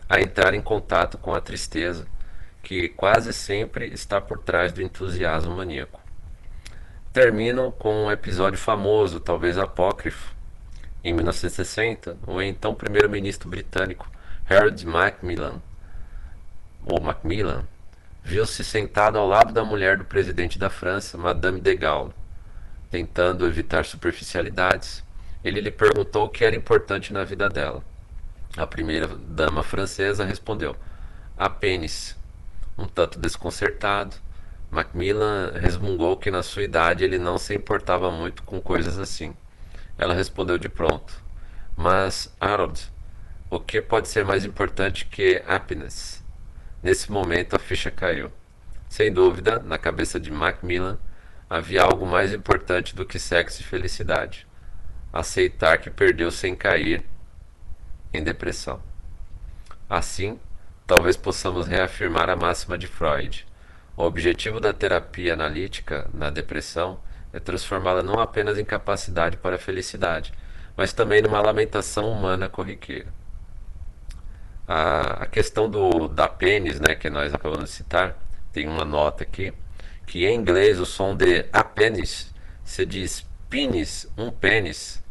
a entrar em contato com a tristeza, que quase sempre está por trás do entusiasmo maníaco. Termino com um episódio famoso, talvez apócrifo. Em 1960, o então primeiro-ministro britânico Harold Macmillan, ou Macmillan, viu-se sentado ao lado da mulher do presidente da França, Madame de Gaulle, tentando evitar superficialidades. Ele lhe perguntou o que era importante na vida dela. A primeira dama francesa respondeu: a pênis. Um tanto desconcertado, Macmillan resmungou que na sua idade ele não se importava muito com coisas assim. Ela respondeu de pronto: Mas, Harold, o que pode ser mais importante que happiness? Nesse momento a ficha caiu. Sem dúvida, na cabeça de Macmillan havia algo mais importante do que sexo e felicidade: aceitar que perdeu sem cair em depressão. Assim, talvez possamos reafirmar a máxima de Freud. O objetivo da terapia analítica na depressão é transformá-la não apenas em capacidade para a felicidade, mas também numa lamentação humana corriqueira. A, a questão do, da pênis, né, que nós acabamos de citar, tem uma nota aqui, que em inglês o som de apênis se diz pênis, um pênis,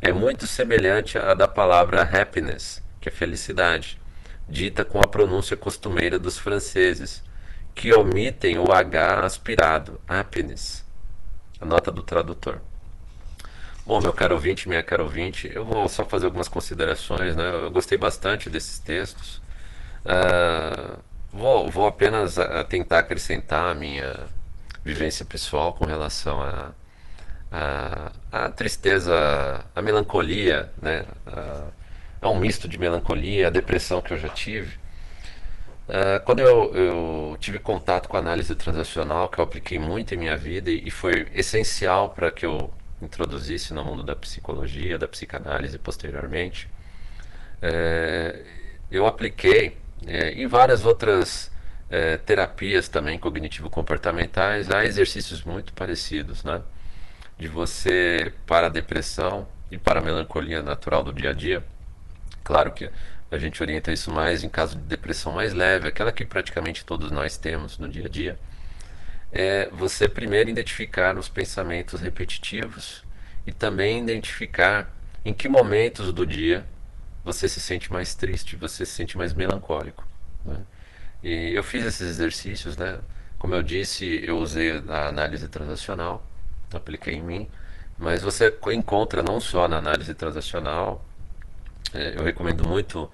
é muito semelhante à da palavra happiness, que é felicidade, dita com a pronúncia costumeira dos franceses, que omitem o H aspirado, happiness. A nota do tradutor. Bom, meu caro ouvinte, minha caro ouvinte, eu vou só fazer algumas considerações, né? Eu gostei bastante desses textos. Uh, vou, vou apenas a, tentar acrescentar a minha vivência pessoal com relação a a, a tristeza, a melancolia, né? A, é um misto de melancolia, a depressão que eu já tive. Uh, quando eu, eu, tive contato com a análise transacional, que eu apliquei muito em minha vida e, e foi essencial para que eu introduzisse no mundo da psicologia, da psicanálise posteriormente, é, eu apliquei é, em várias outras é, terapias também cognitivo-comportamentais há exercícios muito parecidos, né? de você para a depressão e para a melancolia natural do dia a dia. Claro que a gente orienta isso mais em caso de depressão mais leve, aquela que praticamente todos nós temos no dia a dia. É você primeiro identificar os pensamentos repetitivos e também identificar em que momentos do dia você se sente mais triste, você se sente mais melancólico. Né? E eu fiz esses exercícios, né? Como eu disse, eu usei a análise transacional apliquei em mim. Mas você encontra não só na análise transacional, é, eu recomendo muito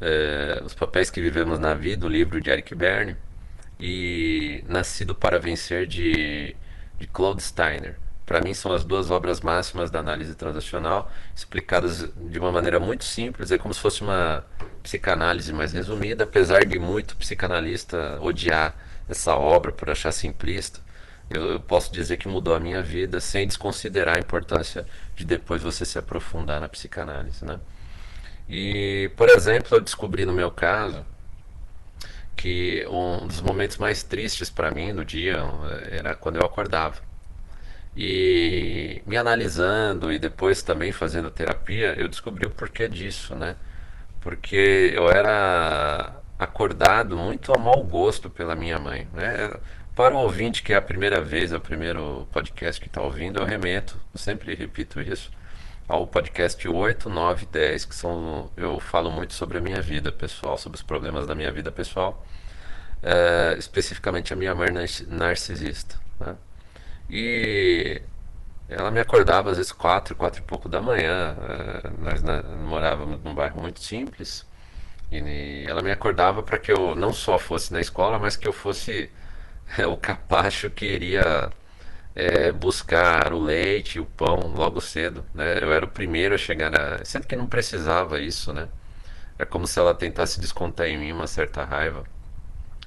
é, Os Papéis que Vivemos na Vida, o livro de Eric Berne, e Nascido para Vencer, de, de Claude Steiner. Para mim, são as duas obras máximas da análise transacional, explicadas de uma maneira muito simples, é como se fosse uma psicanálise mais resumida, apesar de muito psicanalista odiar essa obra por achar simplista eu, eu, posso dizer que mudou a minha vida sem desconsiderar a importância de depois você se aprofundar na psicanálise, né? E, por exemplo, eu descobri no meu caso que um dos momentos mais tristes para mim no dia era quando eu acordava. E me analisando e depois também fazendo terapia, eu descobri o porquê disso, né? Porque eu era acordado muito a mau gosto pela minha mãe, né? Para o ouvinte que é a primeira vez, é o primeiro podcast que está ouvindo, eu remeto, sempre repito isso, ao podcast 8, 9 10, que são. Eu falo muito sobre a minha vida pessoal, sobre os problemas da minha vida pessoal, é, especificamente a minha mãe narcisista. Né? E ela me acordava às vezes quatro, quatro e pouco da manhã. É, nós morávamos num bairro muito simples. E ela me acordava para que eu não só fosse na escola, mas que eu fosse (laughs) o capacho queria é, buscar o leite e o pão logo cedo. Né? Eu era o primeiro a chegar na. Sendo que não precisava isso, né? É como se ela tentasse descontar em mim uma certa raiva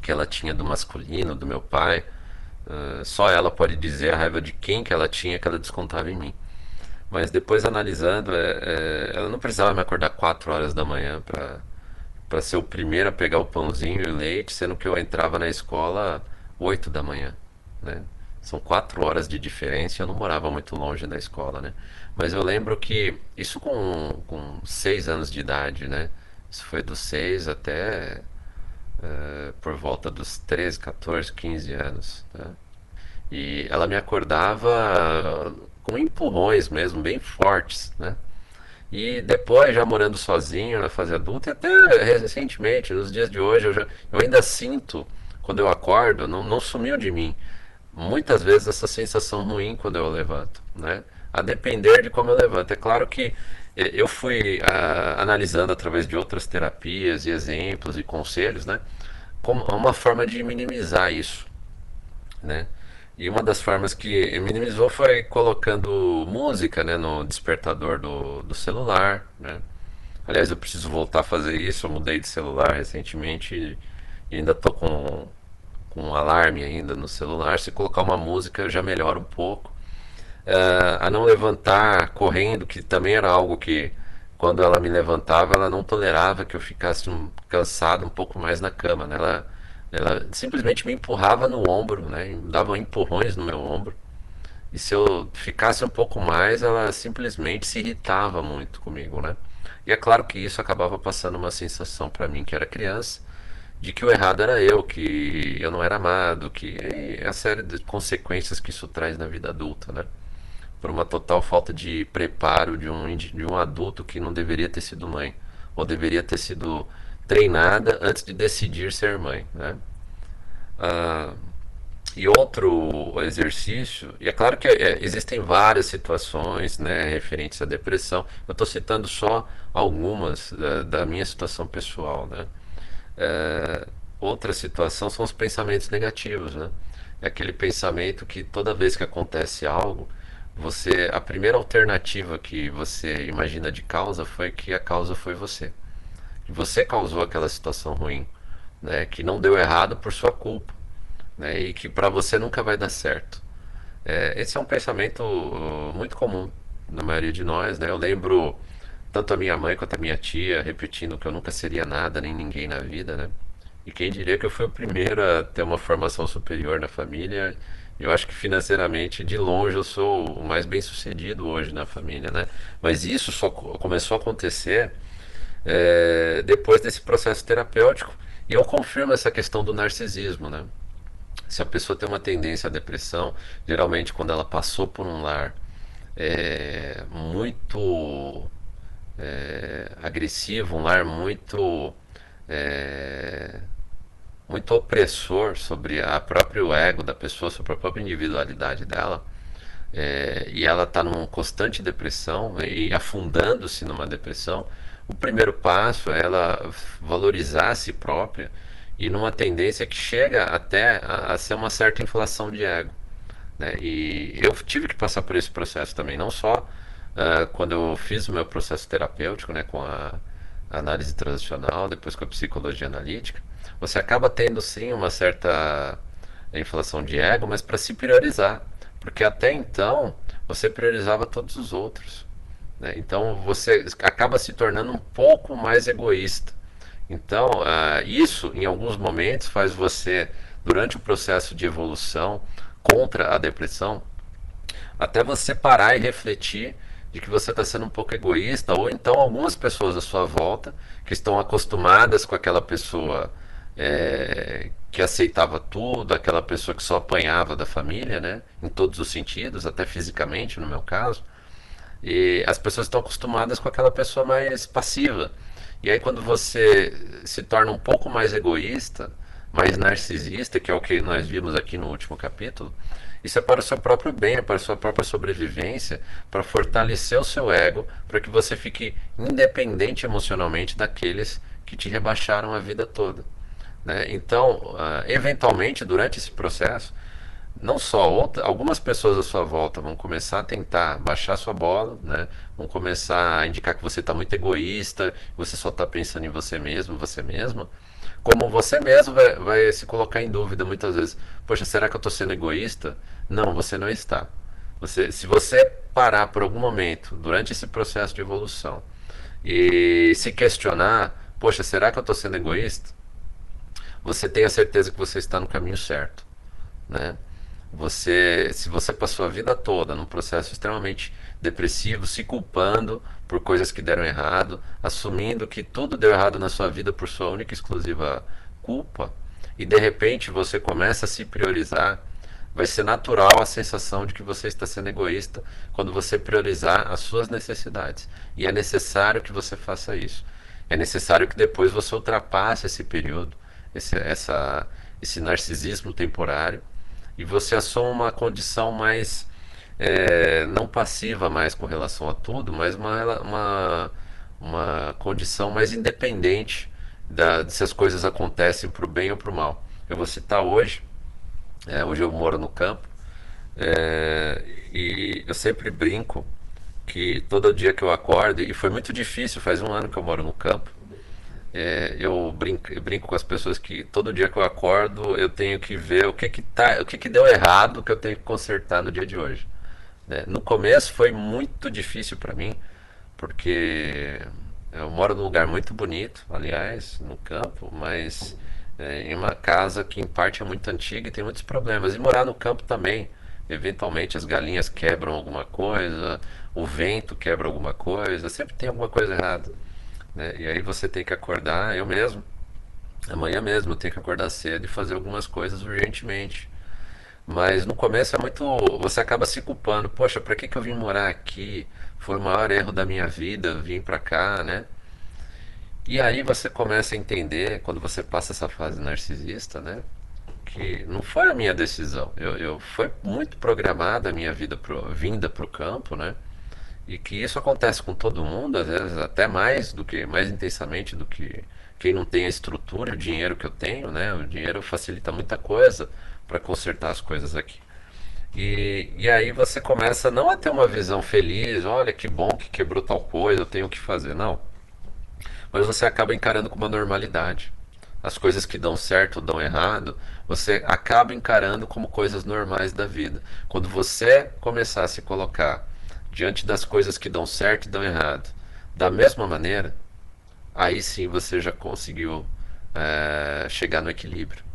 que ela tinha do masculino, do meu pai, Uh, só ela pode dizer a raiva de quem que ela tinha que ela descontava em mim. Mas depois analisando, é, é, ela não precisava me acordar 4 horas da manhã para para ser o primeiro a pegar o pãozinho e o leite, sendo que eu entrava na escola 8 da manhã, né? São quatro horas de diferença. Eu não morava muito longe da escola, né? Mas eu lembro que isso com, com seis anos de idade, né? Isso foi dos seis até uh, por volta dos 13, 14, 15 anos. Tá? E ela me acordava com empurrões mesmo, bem fortes, né? E depois, já morando sozinho na fase adulta, e até recentemente, nos dias de hoje, eu, já, eu ainda sinto, quando eu acordo, não, não sumiu de mim, muitas vezes essa sensação ruim quando eu levanto, né? A depender de como eu levanto. É claro que eh, eu fui ah, analisando através de outras terapias e exemplos e conselhos, né? Como uma forma de minimizar isso, né? E uma das formas que minimizou foi colocando música, né, no despertador do, do celular, né? Aliás, eu preciso voltar a fazer isso. Eu mudei de celular recentemente e ainda tô com com um alarme ainda no celular. Se colocar uma música já melhora um pouco. Uh, a não levantar correndo, que também era algo que quando ela me levantava, ela não tolerava que eu ficasse um, cansado um pouco mais na cama. Né? Ela, ela simplesmente me empurrava no ombro, né? dava empurrões no meu ombro. E se eu ficasse um pouco mais, ela simplesmente se irritava muito comigo, né? E é claro que isso acabava passando uma sensação para mim que era criança, de que o errado era eu, que eu não era amado, que é a série de consequências que isso traz na vida adulta, né? Por uma total falta de preparo de um, de um adulto que não deveria ter sido mãe, ou deveria ter sido treinada antes de decidir ser mãe, né? Ah, e outro exercício, e é claro que é, existem várias situações né, referentes à depressão, eu estou citando só algumas da, da minha situação pessoal, né? É, outra situação são os pensamentos negativos, né? É aquele pensamento que toda vez que acontece algo, você a primeira alternativa que você imagina de causa foi que a causa foi você. Que você causou aquela situação ruim, né? Que não deu errado por sua culpa, né? E que para você nunca vai dar certo. É, esse é um pensamento muito comum na maioria de nós, né? Eu lembro tanto a minha mãe quanto a minha tia repetindo que eu nunca seria nada nem ninguém na vida, né? E quem diria que eu fui o primeiro a ter uma formação superior na família? Eu acho que financeiramente, de longe, eu sou o mais bem sucedido hoje na família, né? Mas isso só começou a acontecer é, depois desse processo terapêutico. E eu confirmo essa questão do narcisismo, né? Se a pessoa tem uma tendência à depressão, geralmente quando ela passou por um lar é, muito é, agressivo, um lar muito é, muito opressor sobre a próprio ego da pessoa, sobre a própria individualidade dela. É, e ela está numa constante depressão e afundando-se numa depressão, o primeiro passo é ela valorizar a si própria e numa tendência que chega até a, a ser uma certa inflação de ego. Né? E eu tive que passar por esse processo também, não só uh, quando eu fiz o meu processo terapêutico, né, com a análise transicional, depois com a psicologia analítica, você acaba tendo sim uma certa inflação de ego, mas para se priorizar, porque até então você priorizava todos os outros. Né? Então você acaba se tornando um pouco mais egoísta. Então, uh, isso em alguns momentos faz você, durante o processo de evolução contra a depressão, até você parar e refletir de que você está sendo um pouco egoísta, ou então algumas pessoas à sua volta que estão acostumadas com aquela pessoa é, que aceitava tudo, aquela pessoa que só apanhava da família, né? Em todos os sentidos, até fisicamente, no meu caso. E as pessoas estão acostumadas com aquela pessoa mais passiva. E aí, quando você se torna um pouco mais egoísta, mais narcisista, que é o que nós vimos aqui no último capítulo, isso é para o seu próprio bem, é para a sua própria sobrevivência, para fortalecer o seu ego, para que você fique independente emocionalmente daqueles que te rebaixaram a vida toda. Né? Então, uh, eventualmente, durante esse processo, não só outra, algumas pessoas à sua volta vão começar a tentar baixar sua bola, né? vão começar a indicar que você está muito egoísta, você só está pensando em você mesmo, você mesma, Como você mesmo vai, vai se colocar em dúvida muitas vezes. Poxa, será que eu estou sendo egoísta? Não, você não está. Você, se você parar por algum momento durante esse processo de evolução e se questionar, poxa, será que eu estou sendo egoísta? Você tem a certeza que você está no caminho certo, né? Você, se você passou a vida toda num processo extremamente depressivo, se culpando por coisas que deram errado, assumindo que tudo deu errado na sua vida por sua única e exclusiva culpa, e de repente você começa a se priorizar, vai ser natural a sensação de que você está sendo egoísta quando você priorizar as suas necessidades. E é necessário que você faça isso. É necessário que depois você ultrapasse esse período, esse, essa, esse narcisismo temporário, e você assuma uma condição mais é, não passiva mais com relação a tudo, mas uma, uma, uma condição mais independente da, de se as coisas acontecem para o bem ou para o mal. Eu vou citar hoje, é, hoje eu moro no campo, é, e eu sempre brinco que todo dia que eu acordo, e foi muito difícil, faz um ano que eu moro no campo, é, eu, brinco, eu brinco com as pessoas que todo dia que eu acordo eu tenho que ver o que que, tá, o que, que deu errado que eu tenho que consertar no dia de hoje. Né? No começo foi muito difícil para mim, porque eu moro num lugar muito bonito, aliás, no campo, mas é, em uma casa que em parte é muito antiga e tem muitos problemas. E morar no campo também. Eventualmente as galinhas quebram alguma coisa, o vento quebra alguma coisa, sempre tem alguma coisa errada. Né? E aí você tem que acordar, eu mesmo, amanhã mesmo eu tenho que acordar cedo e fazer algumas coisas urgentemente. Mas no começo é muito. Você acaba se culpando. Poxa, para que, que eu vim morar aqui? Foi o maior erro da minha vida, vim para cá, né? E aí você começa a entender, quando você passa essa fase narcisista, né? Que não foi a minha decisão. Eu, eu foi muito programada a minha vida pro, vinda para o campo, né? E que isso acontece com todo mundo, às vezes até mais do que mais intensamente do que quem não tem a estrutura, o dinheiro que eu tenho, né? O dinheiro facilita muita coisa para consertar as coisas aqui. E, e aí você começa não a ter uma visão feliz, olha que bom que quebrou tal coisa, eu tenho que fazer, não. Mas você acaba encarando com uma normalidade. As coisas que dão certo ou dão errado, você acaba encarando como coisas normais da vida. Quando você começar a se colocar diante das coisas que dão certo e dão errado, da mesma maneira, aí sim você já conseguiu é, chegar no equilíbrio.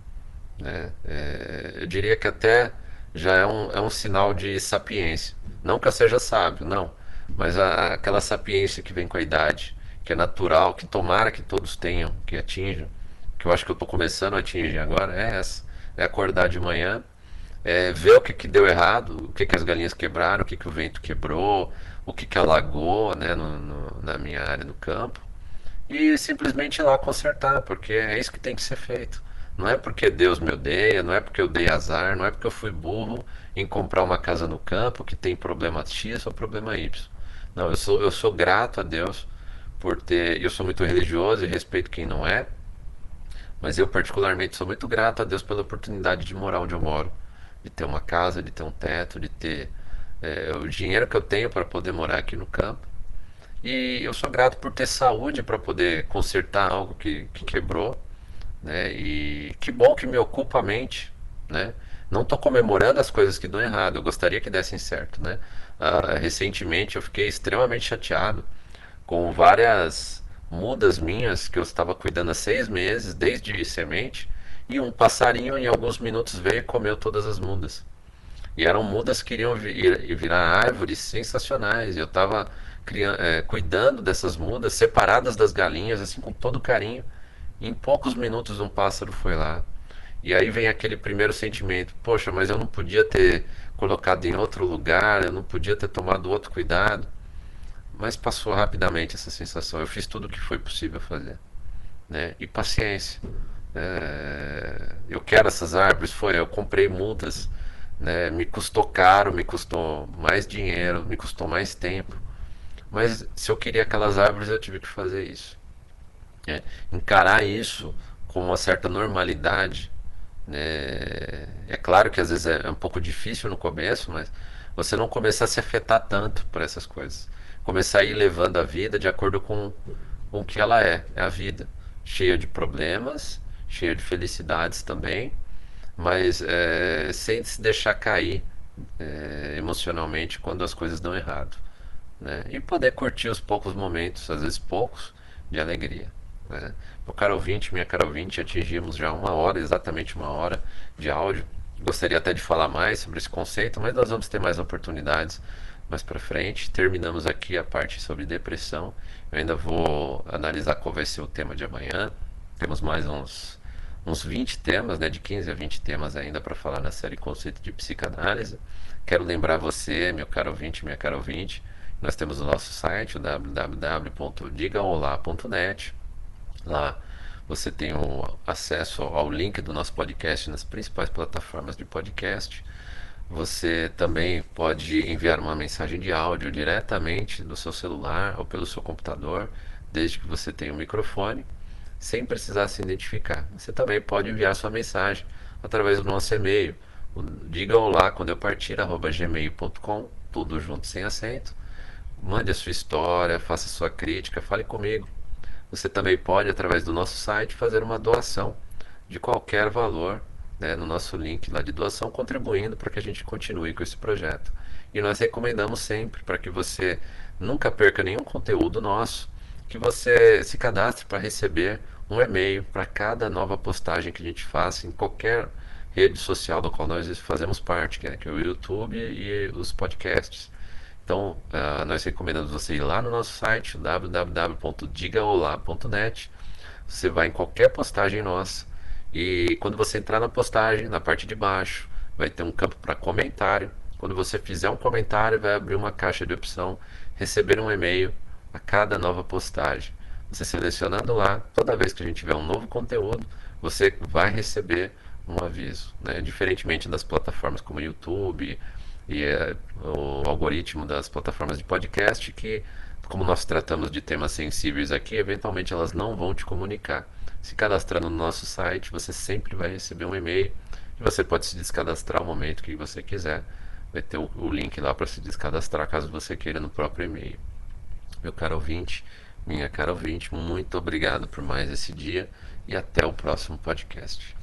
Né? É, eu diria que até já é um, é um sinal de sapiência. Não que eu seja sábio, não. Mas a, aquela sapiência que vem com a idade, que é natural, que tomara que todos tenham, que atinjam, que eu acho que eu estou começando a atingir agora, é essa. É acordar de manhã, é ver o que, que deu errado, o que, que as galinhas quebraram, o que, que o vento quebrou, o que, que alagou né, no, no, na minha área do campo. E simplesmente ir lá consertar, porque é isso que tem que ser feito. Não é porque Deus me odeia, não é porque eu dei azar, não é porque eu fui burro em comprar uma casa no campo que tem problema X ou problema Y. Não, eu sou, eu sou grato a Deus por ter. Eu sou muito religioso e respeito quem não é, mas eu, particularmente, sou muito grato a Deus pela oportunidade de morar onde eu moro, de ter uma casa, de ter um teto, de ter é, o dinheiro que eu tenho para poder morar aqui no campo. E eu sou grato por ter saúde para poder consertar algo que, que quebrou né? E que bom que me ocupa a mente, né? Não estou comemorando as coisas que dão errado, eu gostaria que dessem certo, né? Uh, recentemente eu fiquei extremamente chateado com várias mudas minhas que eu estava cuidando há seis meses, desde semente, e um passarinho em alguns minutos veio e comeu todas as mudas. E eram mudas que iriam vir, virar árvores sensacionais. Eu estava é, cuidando dessas mudas, separadas das galinhas, assim, com todo carinho. Em poucos minutos um pássaro foi lá. E aí vem aquele primeiro sentimento: poxa, mas eu não podia ter colocado em outro lugar, eu não podia ter tomado outro cuidado. Mas passou rapidamente essa sensação. Eu fiz tudo o que foi possível fazer. Né? E paciência. É... Eu quero essas árvores. Foi, eu comprei mudas. Né? Me custou caro, me custou mais dinheiro, me custou mais tempo. Mas se eu queria aquelas árvores, eu tive que fazer isso. É, encarar isso com uma certa normalidade. Né? É claro que às vezes é um pouco difícil no começo, mas você não começar a se afetar tanto por essas coisas. Começar a ir levando a vida de acordo com, o que ela é. É a vida. Cheia de problemas, cheio de felicidades também, mas é, sem se deixar cair é, emocionalmente quando as coisas dão errado. Né? E poder curtir os poucos momentos, às vezes poucos, de alegria. Né? O caro ouvinte, minha cara ouvinte, atingimos já uma hora, exatamente uma hora de áudio. Gostaria até de falar mais sobre esse conceito, mas nós vamos ter mais oportunidades mais para frente. Terminamos aqui a parte sobre depressão. Eu ainda vou analisar qual vai ser o tema de amanhã. Temos mais uns, uns 20 temas, né, de 15 a 20 temas ainda para falar na série Conceito de Psicanálise. Quero lembrar você, meu caro ouvinte, minha cara ouvinte, nós temos o nosso site, www.digaolá.net. Lá você tem o acesso ao link do nosso podcast nas principais plataformas de podcast. Você também pode enviar uma mensagem de áudio diretamente do seu celular ou pelo seu computador, desde que você tenha um microfone, sem precisar se identificar. Você também pode enviar sua mensagem através do nosso e-mail. Diga olá quando eu partir, arroba gmail.com, tudo junto sem acento. Mande a sua história, faça sua crítica, fale comigo. Você também pode, através do nosso site, fazer uma doação de qualquer valor né, no nosso link lá de doação, contribuindo para que a gente continue com esse projeto. E nós recomendamos sempre, para que você nunca perca nenhum conteúdo nosso, que você se cadastre para receber um e-mail para cada nova postagem que a gente faça em qualquer rede social do qual nós fazemos parte, que é, que é o YouTube e os podcasts. Então, uh, nós recomendamos você ir lá no nosso site, www.digaolá.net. Você vai em qualquer postagem nossa e quando você entrar na postagem, na parte de baixo, vai ter um campo para comentário. Quando você fizer um comentário, vai abrir uma caixa de opção receber um e-mail a cada nova postagem. Você selecionando lá, toda vez que a gente tiver um novo conteúdo, você vai receber um aviso. Né? Diferentemente das plataformas como YouTube e é, o algoritmo das plataformas de podcast, que, como nós tratamos de temas sensíveis aqui, eventualmente elas não vão te comunicar. Se cadastrando no nosso site, você sempre vai receber um e-mail e você pode se descadastrar ao momento que você quiser. Vai ter o, o link lá para se descadastrar caso você queira no próprio e-mail. Meu caro ouvinte, minha cara ouvinte, muito obrigado por mais esse dia e até o próximo podcast.